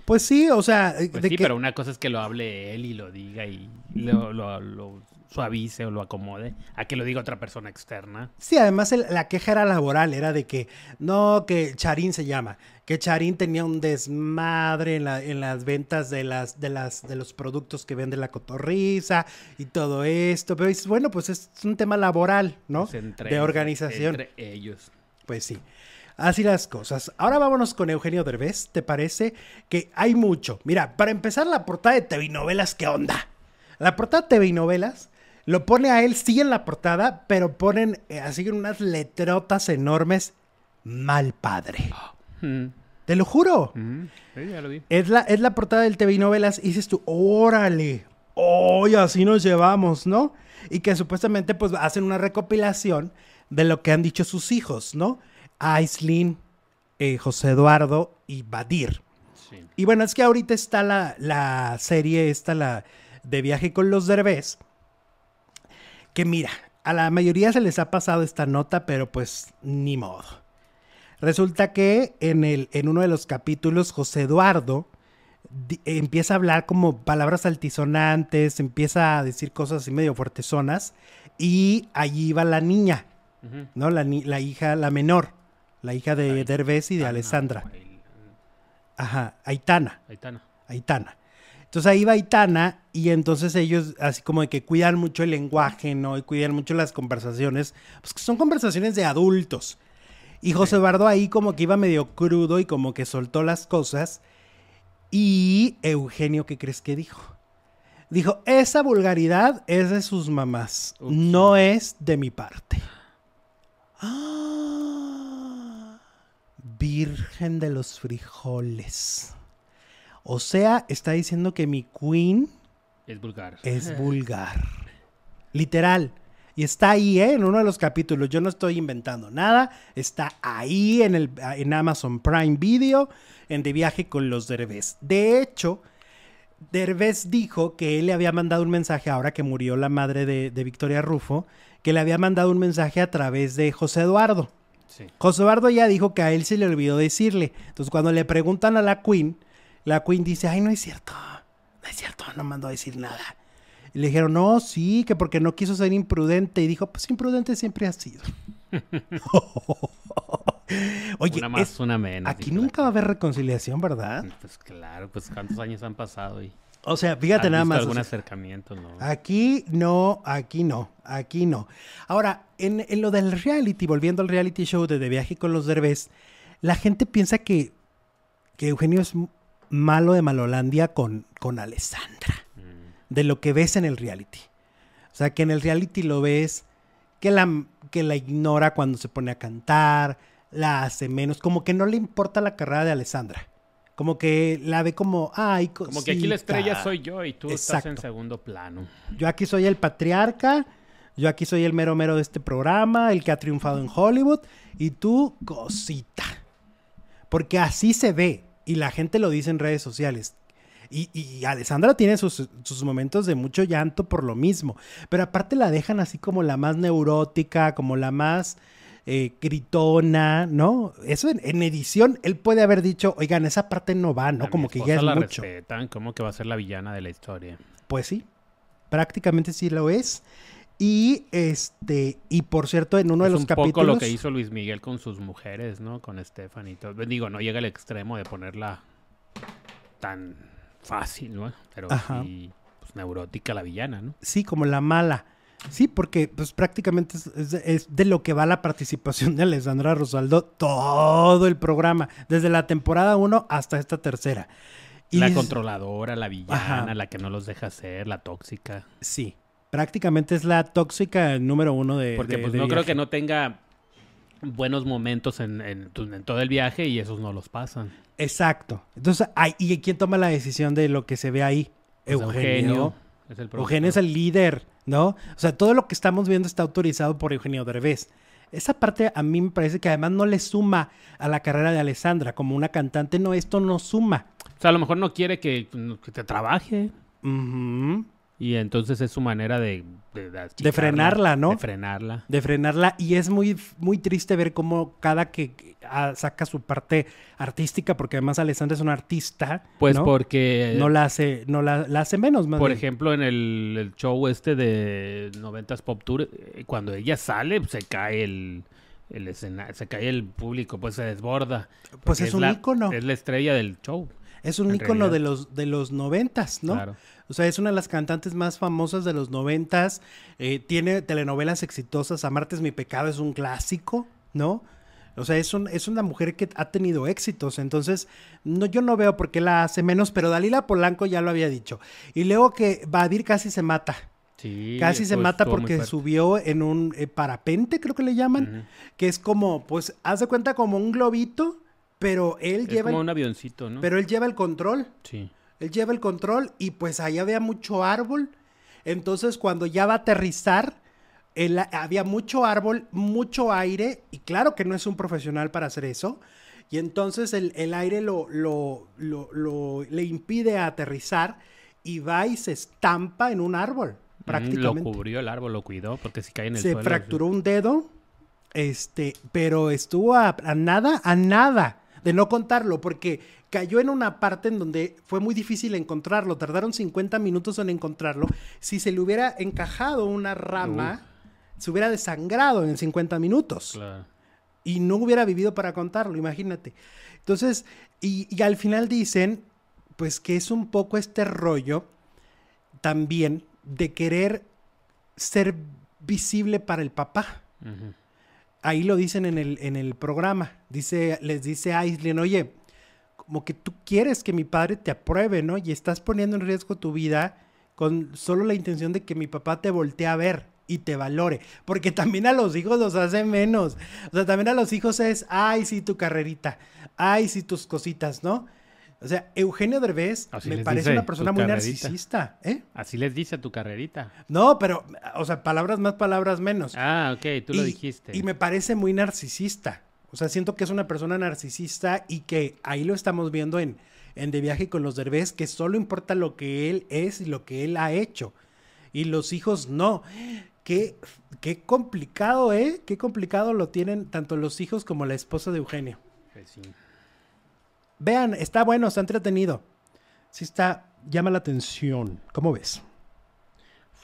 Pues sí, o sea, Pues de sí, que- pero una cosa es que lo hable él y lo diga y lo, lo- lo suavice o lo acomode, a que lo diga otra persona externa. Sí, además el- la queja era laboral, era de que, no, que Charín se llama, que Charín tenía un desmadre en, la- en las ventas de, las, de, las, de los productos que vende la cotorriza y todo esto, pero dices, bueno, pues es un tema laboral, ¿no? Pues entre- de organización. Entre ellos. Pues sí. Así las cosas. Ahora vámonos con Eugenio Derbez. ¿Te parece que hay mucho? Mira, para empezar, la portada de TV Novelas, ¿qué onda? La portada de TV Novelas lo pone a él, sí en la portada, pero ponen eh, así unas letrotas enormes. Mal padre. Mm, Te lo juro. mm, sí, ya lo vi. Es la, es la portada del TV y Novelas y dices tú, órale, hoy así nos llevamos, ¿no? Y que supuestamente pues hacen una recopilación de lo que han dicho sus hijos, ¿no? Aislinn, eh, José Eduardo y Badir. Sí. Y bueno, es que ahorita está la, la serie esta, la de viaje con los derbés, que mira, a la mayoría se les ha pasado esta nota, pero pues ni modo. Resulta que en, el, en uno de los capítulos, José Eduardo di- empieza a hablar como palabras altisonantes, empieza a decir cosas así medio fuertezonas, y allí va la niña. ¿no? La, la hija, la menor, la hija de Derbez y de Aitana, Alessandra. Ajá, Aitana. Aitana. Aitana. Entonces ahí va Itana y entonces ellos así como de que cuidan mucho el lenguaje, ¿no? Y cuidan mucho las conversaciones, pues que son conversaciones de adultos. Y José Eduardo ahí como que iba medio crudo y como que soltó las cosas. Y Eugenio, ¿qué crees que dijo? Dijo, esa vulgaridad es de sus mamás, no es de mi parte. ¡Ah! *gasps* Virgen de los frijoles. O sea, está diciendo que mi queen es vulgar. Es *laughs* vulgar. Literal. Y está ahí, ¿eh? En uno de los capítulos. Yo no estoy inventando nada. Está ahí en, el, en Amazon Prime Video, en De Viaje con los Derbez. De hecho, Derbez dijo que él le había mandado un mensaje ahora que murió la madre de, de Victoria Rufo, que le había mandado un mensaje a través de José Eduardo. Sí. José Eduardo ya dijo que a él se le olvidó decirle. Entonces, cuando le preguntan a la Queen, la Queen dice, ay, no es cierto, no es cierto, no mandó a decir nada. Y le dijeron, no, sí, que porque no quiso ser imprudente. Y dijo, pues imprudente siempre ha sido. *laughs* Oye, una más, una menos. Aquí nunca va a haber reconciliación, ¿verdad? Pues claro, pues cuántos años han pasado y... O sea, fíjate nada más. algún acercamiento, no? Aquí no, aquí no, aquí no. Ahora, en, en, lo del reality, volviendo al reality show de De Viaje con los Derbez, la gente piensa que, que Eugenio es malo de Malolandia con, con Alessandra. Mm. De lo que ves en el reality. O sea, que en el reality lo ves que la, que la ignora cuando se pone a cantar, la hace menos, como que no le importa la carrera de Alessandra. Como que la ve como, ay, Como que aquí la estrella soy yo y tú estás en segundo plano. Yo aquí soy el patriarca, yo aquí soy el mero mero de este programa, el que ha triunfado en Hollywood, y tú, cosita. Porque así se ve. Y la gente lo dice en redes sociales. Y, Alessandra tiene sus, momentos de mucho llanto por lo mismo. Pero aparte la dejan así como la más neurótica, como la más eh, gritona, ¿no? Eso en, edición, él puede haber dicho, oigan, esa parte no va, ¿no? como que ya es la mucho. Respetan, como que va a ser la villana de la historia. Pues sí, prácticamente sí lo es. Y este, y por cierto, en uno de los un capítulos. Poco lo que hizo Luis Miguel con sus mujeres, ¿no? Con Stephanie y todo. Digo, no llega al extremo de ponerla tan fácil, ¿no? Pero sí, pues, neurótica la villana, ¿no? Sí, como la mala. Sí, porque pues prácticamente es, de lo que va la participación de Alessandra Rosaldo todo el programa, desde la temporada 1 hasta esta tercera. Y la controladora, la villana, la que no los deja hacer, la tóxica. Sí, prácticamente es la tóxica número uno de. Porque pues no creo que no tenga buenos momentos en, en, todo el viaje y esos no los pasan. Exacto. Entonces, ¿y quién toma la decisión de lo que se ve ahí? Pues Eugenio. Es el Eugenio es el líder, ¿no? O sea, todo lo que estamos viendo está autorizado por Eugenio Derbez. Esa parte a mí me parece que además no le suma a la carrera de Alessandra. Como una cantante, no, esto no suma. O sea, a lo mejor no quiere que, te trabaje. Y entonces es su manera de... De, frenarla, ¿no? De frenarla. De frenarla. Y es muy, muy triste ver cómo cada que ah, saca su parte artística, porque además Alessandra es una artista. Pues porque... No la hace, no la, hace menos. Más por ejemplo, en el, show este de 90s Pop Tour, eh, cuando ella sale, se cae el... El se cae el público, pues se desborda. Pues es, un ícono. Es la estrella del show. Es un ícono de los, de los noventas, ¿no? Claro. O sea, es una de las cantantes más famosas de los noventas. Eh, tiene telenovelas exitosas. Amarte es mi pecado es un clásico, ¿no? O sea, es, es una mujer que ha tenido éxitos. Entonces, no, yo no veo por qué la hace menos, pero Dalila Polanco ya lo había dicho. Y luego que Badir casi se mata. Sí, casi se mata porque subió en un eh, parapente, creo que le llaman, que es como, pues, haz de cuenta como un globito, pero él es lleva... Como un avioncito, ¿no? Pero él lleva el control. Sí. Él lleva el control y pues allá había mucho árbol. Entonces cuando ya va a aterrizar, había mucho árbol, mucho aire y claro que no es un profesional para hacer eso. Y entonces el, aire lo, lo, lo, le impide aterrizar y va y se estampa en un árbol. Prácticamente. Lo cubrió el árbol, lo cuidó, porque si cae en el se fracturó un dedo, este, pero estuvo a, nada, a nada de no contarlo, porque cayó en una parte en donde fue muy difícil encontrarlo. Tardaron 50 minutos en encontrarlo. Si se le hubiera encajado una rama, se hubiera desangrado en 50 minutos. Y no hubiera vivido para contarlo, imagínate. Entonces, y, al final dicen, pues que es un poco este rollo también de querer ser visible para el papá. Ahí lo dicen en el, en el programa. Dice, les dice Aislinn, oye, como que tú quieres que mi padre te apruebe, ¿no? Y estás poniendo en riesgo tu vida con solo la intención de que mi papá te voltee a ver y te valore. Porque también a los hijos los hace menos. O sea, también a los hijos es, ay, sí, tu carrerita. Ay, sí, tus cositas, ¿no? O sea, Eugenio Derbez Así me parece dice, una persona muy carrerita. narcisista, ¿eh? Así les dice a tu carrerita. No, pero, o sea, palabras más, palabras menos. Ah, ok, tú lo dijiste. Y me parece muy narcisista. O sea, siento que es una persona narcisista y que ahí lo estamos viendo en, en De Viaje con los Derbez, que solo importa lo que él es y lo que él ha hecho. Y los hijos no. Qué, qué complicado, ¿eh? Qué complicado lo tienen tanto los hijos como la esposa de Eugenio. Sí. Vean, está bueno, está entretenido. Sí está, llama la atención. ¿Cómo ves?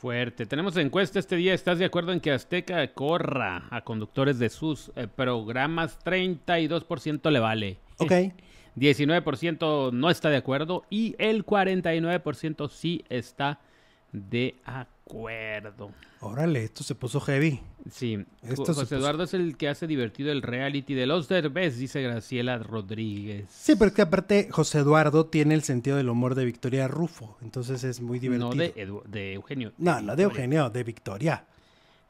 Fuerte. Tenemos encuesta este día. ¿Estás de acuerdo en que Azteca corra a conductores de sus eh, programas? 32% le vale. Ok. *laughs* 19% no está de acuerdo y el 49% sí está de acuerdo. Órale, esto se puso heavy. Sí, Esto José puso- Eduardo es el que hace divertido el reality de los Derbez, dice Graciela Rodríguez. Sí, pero es que aparte José Eduardo tiene el sentido del humor de Victoria Rufo, entonces es muy divertido. No de, Edu- de Eugenio. No, no de. Eugenio, de Victoria.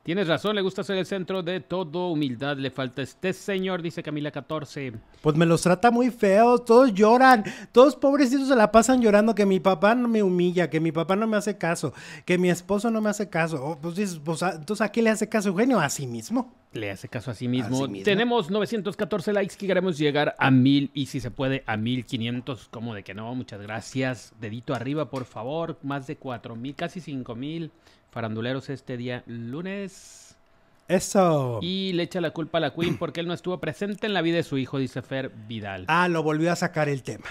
Tienes razón, le gusta ser el centro de todo. Humildad le falta este señor, dice Camila 14. Pues me los trata muy feos, todos lloran, todos pobrecitos se la pasan llorando que mi papá no me humilla, que mi papá no me hace caso, que mi esposo no me hace caso. Oh, pues dices, pues, ah, entonces ¿a qué le hace caso Eugenio? A sí mismo. Le hace caso a sí mismo. A sí mismo. Tenemos 914 likes que queremos llegar a 1000 y si se puede a 1500. Como de que no, muchas gracias. Dedito arriba, por favor. Más de 4000, casi 5000 faranduleros este día lunes. Eso. Y le echa la culpa a la Queen porque él no estuvo presente en la vida de su hijo, dice Fer Vidal. Ah, lo volvió a sacar el tema.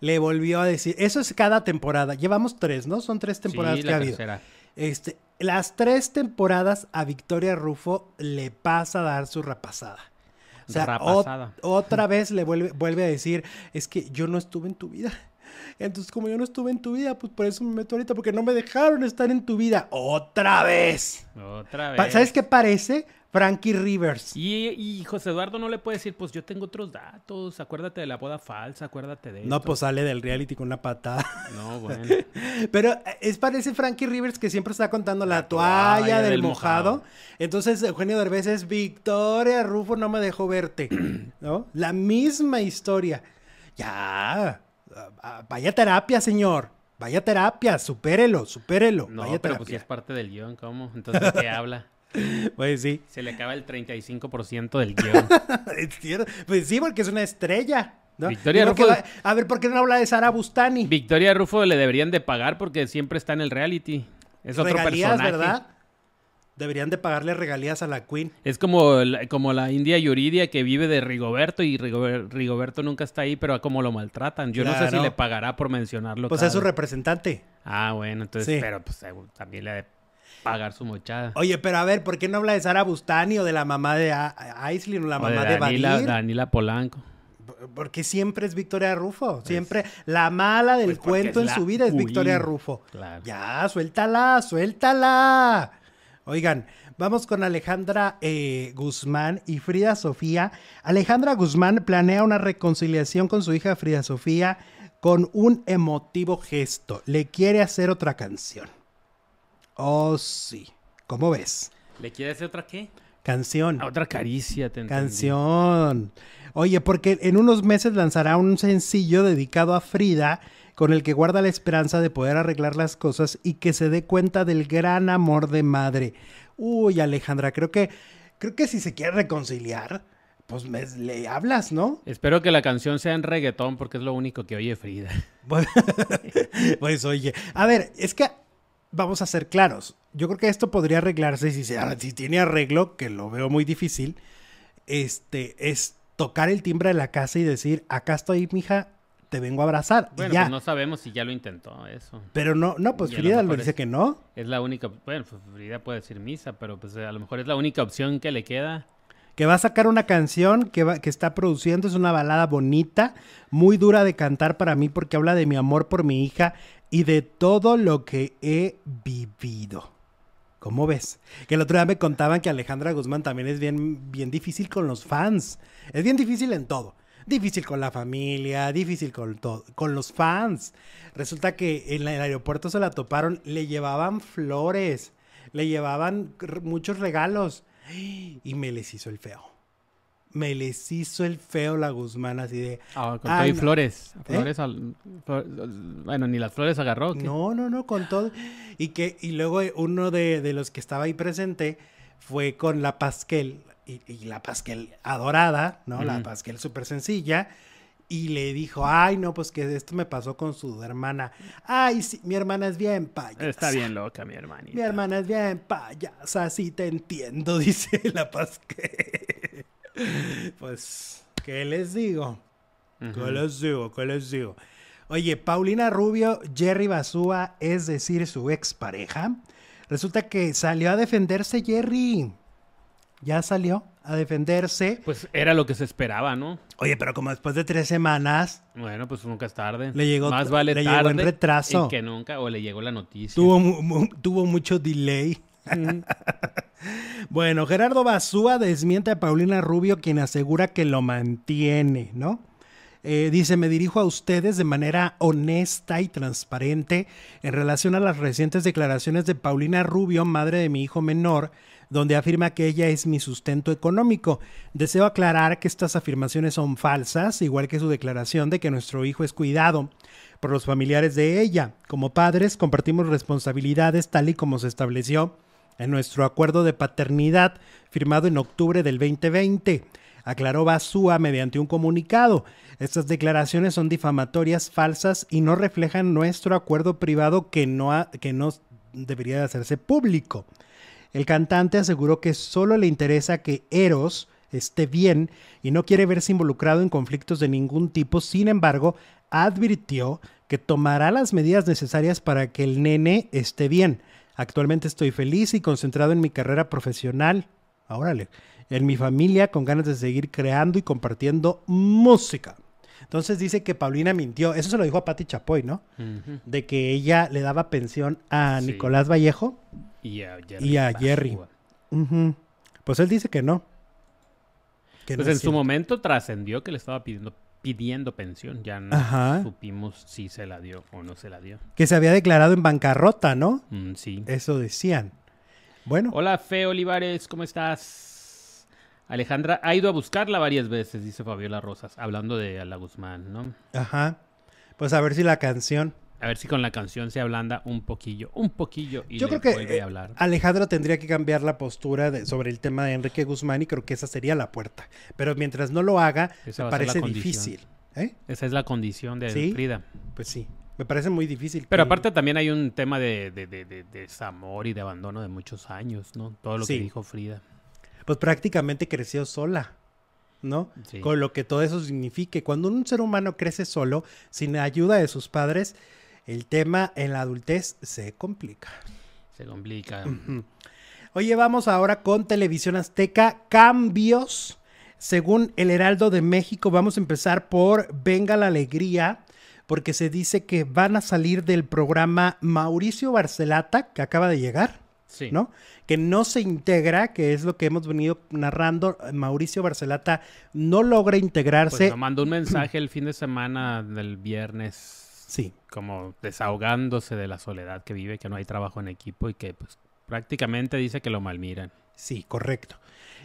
Le volvió a decir, eso es cada temporada. Llevamos tres, ¿no? Son tres temporadas Sí, que la ha habido. tercera. Este, las tres temporadas a Victoria Rufo le pasa a dar su rapasada. O sea, ot- otra vez le vuelve, vuelve a decir, es que yo no estuve en tu vida. Entonces, como yo no estuve en tu vida, pues por eso me meto ahorita, porque no me dejaron estar en tu vida. ¡Otra vez! Otra vez. ¿Sabes qué parece? Frankie Rivers. Y, y José Eduardo no le puede decir, pues yo tengo otros datos, acuérdate de la boda falsa, acuérdate de No, esto". pues sale del reality con una patada. No, *laughs* bueno. Pero eh, es parece Frankie Rivers que siempre está contando la, La toalla, toalla del, del mojado. mojado. Entonces Eugenio Derbez es Victoria Rufo no me dejó verte, *clears throat* ¿no? La misma historia. Ya, vaya terapia, señor. Vaya terapia, supérelo, supérelo. No, vaya pero pues si es parte del guion, ¿cómo? Entonces, ¿de qué *laughs* habla? Pues sí, Se le acaba el 35% del guion. *laughs* es cierto. Pues sí, porque es una estrella. ¿no? Victoria Rufo- va- A ver, ¿por qué no habla de Sara Bustani? Victoria Rufo le deberían de pagar porque siempre está en el reality. Es otro regalías, personaje. ¿verdad? Deberían de pagarle regalías a la Queen. Es como, la- como la India Yuridia que vive de Rigoberto y Rigober- Rigoberto nunca está ahí, pero a cómo lo maltratan. Yo no sé si le pagará por mencionarlo. Pues es su vez. representante. Ah, bueno, entonces, Sí. pero pues también le ha de pagar su mochada. Oye, pero a ver, ¿por qué no habla de Sara Bustani o de la mamá de A- Aislinn o la O mamá de, Danila, Badir? Danila Polanco. Porque siempre es Victoria Rufo. Siempre la mala del pues cuento en su vida es. Victoria Rufo. Claro. Ya, suéltala, suéltala. Oigan, vamos con Alejandra eh, Guzmán y Frida Sofía. Alejandra Guzmán planea una reconciliación con su hija Frida Sofía con un emotivo gesto. Le quiere hacer otra canción. Oh, sí. ¿Cómo ves? ¿Le quiere hacer otra qué? Canción. Ah, otra caricia, te entendí. Canción. Oye, porque en unos meses lanzará un sencillo dedicado a Frida con el que guarda la esperanza de poder arreglar las cosas y que se dé cuenta del gran amor de madre. Uy, Alejandra, creo que creo que si se quiere reconciliar, pues me- le hablas, ¿no? Espero que la canción sea en reggaetón porque es lo único que oye Frida. Pues, *laughs* pues, oye, a ver, es que vamos a ser claros. Yo creo que esto podría arreglarse si, se, si tiene arreglo, que lo veo muy difícil. Este es tocar el timbre de la casa y decir, acá estoy, mija, te vengo a abrazar. y Bueno, ya. pues no sabemos si ya lo intentó eso. Pero no, no, pues lo Frida lo dice es- que no. Es la única, bueno, pues Frida puede decir misa, pero pues a lo mejor es la única opción que le queda. que va a sacar una canción que, va, que está produciendo, es una balada bonita, muy dura de cantar para mí porque habla de mi amor por mi hija y de todo lo que he vivido. ¿Cómo ves? Que el otro día me contaban que Alejandra Guzmán también es bien, bien difícil con los fans. Es bien difícil en todo. Difícil con la familia, difícil con todo, con los fans. Resulta que en el aeropuerto se la toparon, le llevaban flores, le llevaban muchos regalos y me les hizo el feo me les hizo el feo la Guzmán así de... Ah, con todo y flores. ¿Eh? Flores bueno, ni las flores agarró. No, no, no, con todo. Y que y luego uno de, los que estaba ahí presente fue con la Pasquel, y, la Pasquel adorada, ¿no? La Pasquel súper sencilla. Y le dijo, ay, no, pues que esto me pasó con su hermana. Ay, sí, mi hermana es bien payasa. Está bien loca, mi hermanita. Mi hermana es bien payasa, sí te entiendo, *laughs* dice la Pasquel. pues, ¿qué les digo? ¿Qué les digo? ¿Qué les digo? Oye, Paulina Rubio, Jerry Basúa, es decir, su expareja. Resulta que salió a defenderse Jerry. Ya salió a defenderse. Pues era lo que se esperaba, ¿no? Oye, pero como después de tres semanas. Bueno, pues nunca es tarde. Le llegó, Más vale le tarde llegó en retraso. que nunca, o le llegó la noticia. Tuvo, tuvo mucho delay. *laughs* bueno, Gerardo Basúa desmiente a Paulina Rubio, quien asegura que lo mantiene, ¿no? Eh, dice, me dirijo a ustedes de manera honesta y transparente en relación a las recientes declaraciones de Paulina Rubio, madre de mi hijo menor, donde afirma que ella es mi sustento económico. Deseo aclarar que estas afirmaciones son falsas, igual que su declaración de que nuestro hijo es cuidado por los familiares de ella. Como padres compartimos responsabilidades tal y como se estableció en nuestro acuerdo de paternidad firmado en octubre del 2020, aclaró Basúa mediante un comunicado. Estas declaraciones son difamatorias, falsas y no reflejan nuestro acuerdo privado que no, que no debería de hacerse público. El cantante aseguró que solo le interesa que Eros esté bien y no quiere verse involucrado en conflictos de ningún tipo. Sin embargo, advirtió que tomará las medidas necesarias para que el nene esté bien. Actualmente estoy feliz y concentrado en mi carrera profesional. Órale. En mi familia, con ganas de seguir creando y compartiendo música. Entonces dice que Paulina mintió. Eso se lo dijo a Patti Chapoy, ¿no? De que ella le daba pensión a Nicolás Vallejo y a Jerry. Pues él dice que no. pues en su momento trascendió que le estaba pidiendo pidiendo pensión. Ya no supimos si se la dio o no se la dio. Que se había declarado en bancarrota, ¿no? Mm, sí. Eso decían. Bueno. Hola, Fe Olivares, ¿cómo estás? Alejandra ha ido a buscarla varias veces, dice Fabiola Rosas, hablando de Ala Guzmán, ¿no? Ajá. Pues a ver si la canción. A ver si con la canción se ablanda un poquillo, un poquillo y Yo creo que a hablar. Alejandra tendría que cambiar la postura sobre el tema de Enrique Guzmán y creo que esa sería la puerta. Pero mientras no lo haga, me parece difícil. ¿eh? Esa es la condición de Frida. Pues sí, me parece muy difícil. Pero aparte también hay un tema de, desamor y de abandono de muchos años, ¿no? Todo lo que dijo Frida. Pues prácticamente creció sola. ¿no? Con lo que todo eso signifique. Cuando un ser humano crece solo, sin ayuda de sus padres, el tema en la adultez se complica. Se complica. Oye, vamos ahora con Televisión Azteca. Cambios. Según el Heraldo de México, vamos a empezar por Venga la Alegría, porque se dice que van a salir del programa Mauricio Barcelata, que acaba de llegar. Sí. ¿No? Que no se integra, que es lo que hemos venido narrando. Mauricio Barcelata no logra integrarse. Pues mandó un mensaje el fin de semana del viernes Sí. Como desahogándose de la soledad que vive, que no hay trabajo en equipo y que pues prácticamente dice que lo malmiran. Sí, correcto.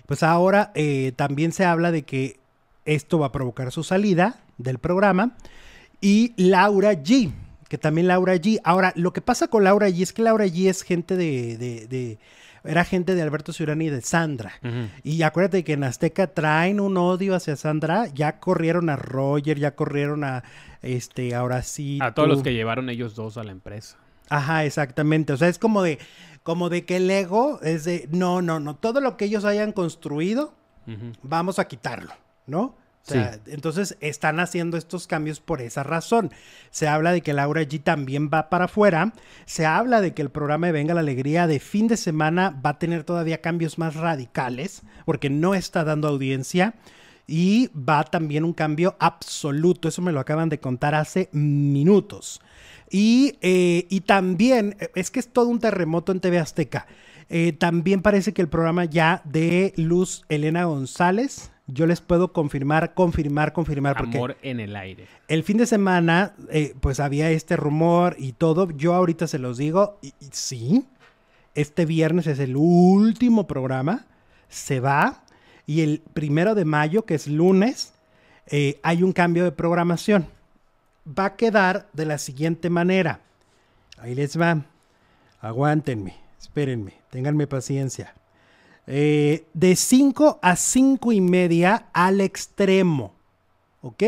Pues ahora eh, también se habla de que esto va a provocar su salida del programa. Y Laura G, que también Laura G. Ahora, lo que pasa con Laura G es que Laura G es gente de era gente de Alberto Ciurani y de Sandra. Y acuérdate que en Azteca traen un odio hacia Sandra. Ya corrieron a Roger, ya corrieron a este, ahora sí. A todos los que llevaron ellos dos a la empresa. Ajá, exactamente. O sea, es como de, como de que el ego es de, no, no, no, todo lo que ellos hayan construido, vamos a quitarlo, ¿no? O sea, entonces están haciendo estos cambios por esa razón. Se habla de que Laura G también va para afuera. Se habla de que el programa de Venga la Alegría de fin de semana va a tener todavía cambios más radicales porque no está dando audiencia. Y va también un cambio absoluto. Eso me lo acaban de contar hace minutos. Y, eh, y también, es que es todo un terremoto en TV Azteca. Eh, también parece que el programa ya de Luz Elena González, yo les puedo confirmar, confirmar, confirmar. Porque Amor en el aire. El fin de semana, eh, pues había este rumor y todo. Yo ahorita se los digo, y, sí, este viernes es el último programa, se va. Y el primero de mayo, que es lunes, eh, hay un cambio de programación. Va a quedar de la siguiente manera. Ahí les va. Aguántenme, espérenme, ténganme paciencia. Eh, de 5 a 5 y media al extremo. ¿Ok?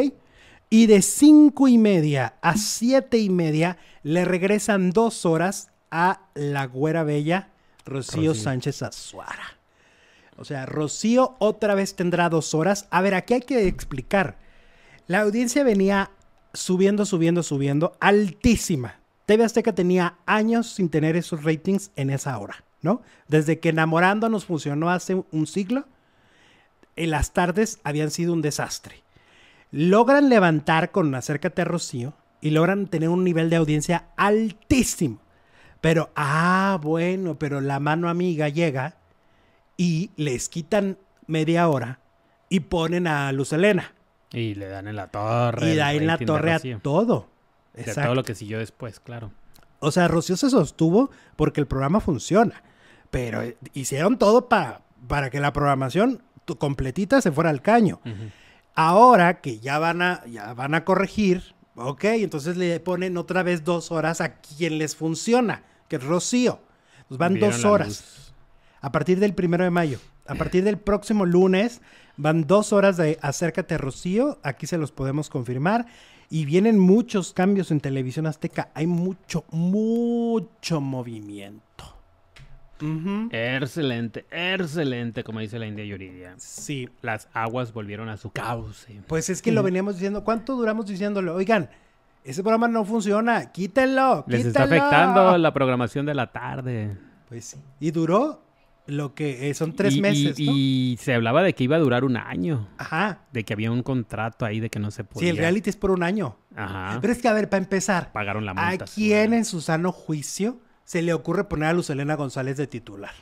Y de 5 y media a 7 y media le regresan dos horas a la güera bella Rocío, Sánchez Azuara. O sea, Rocío otra vez tendrá dos horas. A ver, aquí hay que explicar. La audiencia venía subiendo, subiendo, subiendo, altísima. TV Azteca tenía años sin tener esos ratings en esa hora. ¿No? Desde que enamorándonos funcionó hace un siglo, en las tardes habían sido un desastre. Logran levantar con Acércate a Rocío y logran tener un nivel de audiencia altísimo. Pero, ah, bueno, pero la mano amiga llega y les quitan media hora y ponen a Luz Elena. Y le dan en la torre. Y dan en la torre a todo. De todo lo que siguió después, claro. O sea, Rocío se sostuvo porque el programa funciona pero hicieron todo para que la programación completita se fuera al caño. Ahora que ya van, a, ya van a corregir, ok, entonces le ponen otra vez dos horas a quien les funciona, que es Rocío. Nos van dos horas. A partir del primero de mayo. A partir del próximo lunes van dos horas de Acércate Rocío. Aquí se los podemos confirmar. Y vienen muchos cambios en televisión azteca. Hay mucho, mucho movimiento. Excelente, excelente, como dice la India Yuridia. Sí. Las aguas volvieron a su cauce. Pues es que lo veníamos diciendo. ¿Cuánto duramos diciéndolo? Oigan, ese programa no funciona, quítenlo. Les está afectando la programación de la tarde. Pues sí. Y duró lo que eh, son tres meses. Y, se hablaba de que iba a durar un año. Ajá. De que había un contrato ahí de que no se podía. Sí, el reality es por un año. Ajá. Pero es que, a ver, para empezar. Pagaron la multa. ¿A quién en su sano juicio se le ocurre poner a Lucelena González de titular.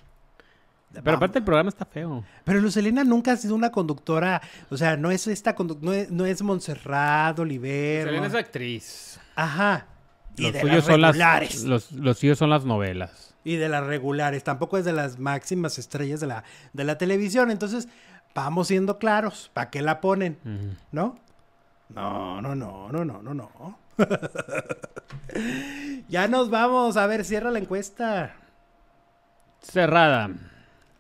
Pero aparte el programa está feo. Pero Lucelena nunca ha sido una conductora, o sea, no es esta no es, no es Montserrat, Oliver. Lucelena es actriz. Ajá. Y los de las son regulares. Las, los, suyos son las novelas. Y de las regulares, tampoco es de las máximas estrellas de la, de la televisión. Entonces, vamos siendo claros, ¿para qué la ponen? ¿No? No, no, no, no, no, no, no. *laughs* ya nos vamos. A ver, cierra la encuesta. Cerrada.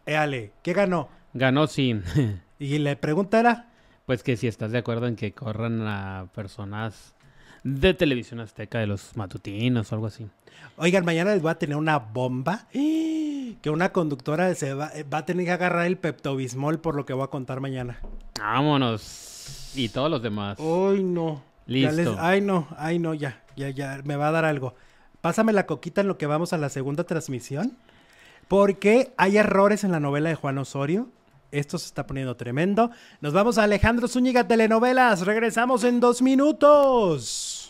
Éale, ¿qué ganó? Ganó sí. *laughs* ¿Y la pregunta era? Pues que si estás de acuerdo en que corran a personas de televisión azteca, de los matutinos o algo así. Oigan, mañana les voy a tener una bomba. Que una conductora se va, va a tener que agarrar el peptobismol por lo que voy a contar mañana. Vámonos. Y todos los demás. Uy, no. Listo. ay, no, ay, no, ya, ya, ya, me va a dar algo. Pásame la coquita en lo que vamos a la segunda transmisión. Porque hay errores en la novela de Juan Osorio. Esto se está poniendo tremendo. Nos vamos a Alejandro Zúñiga Telenovelas. Regresamos en dos minutos.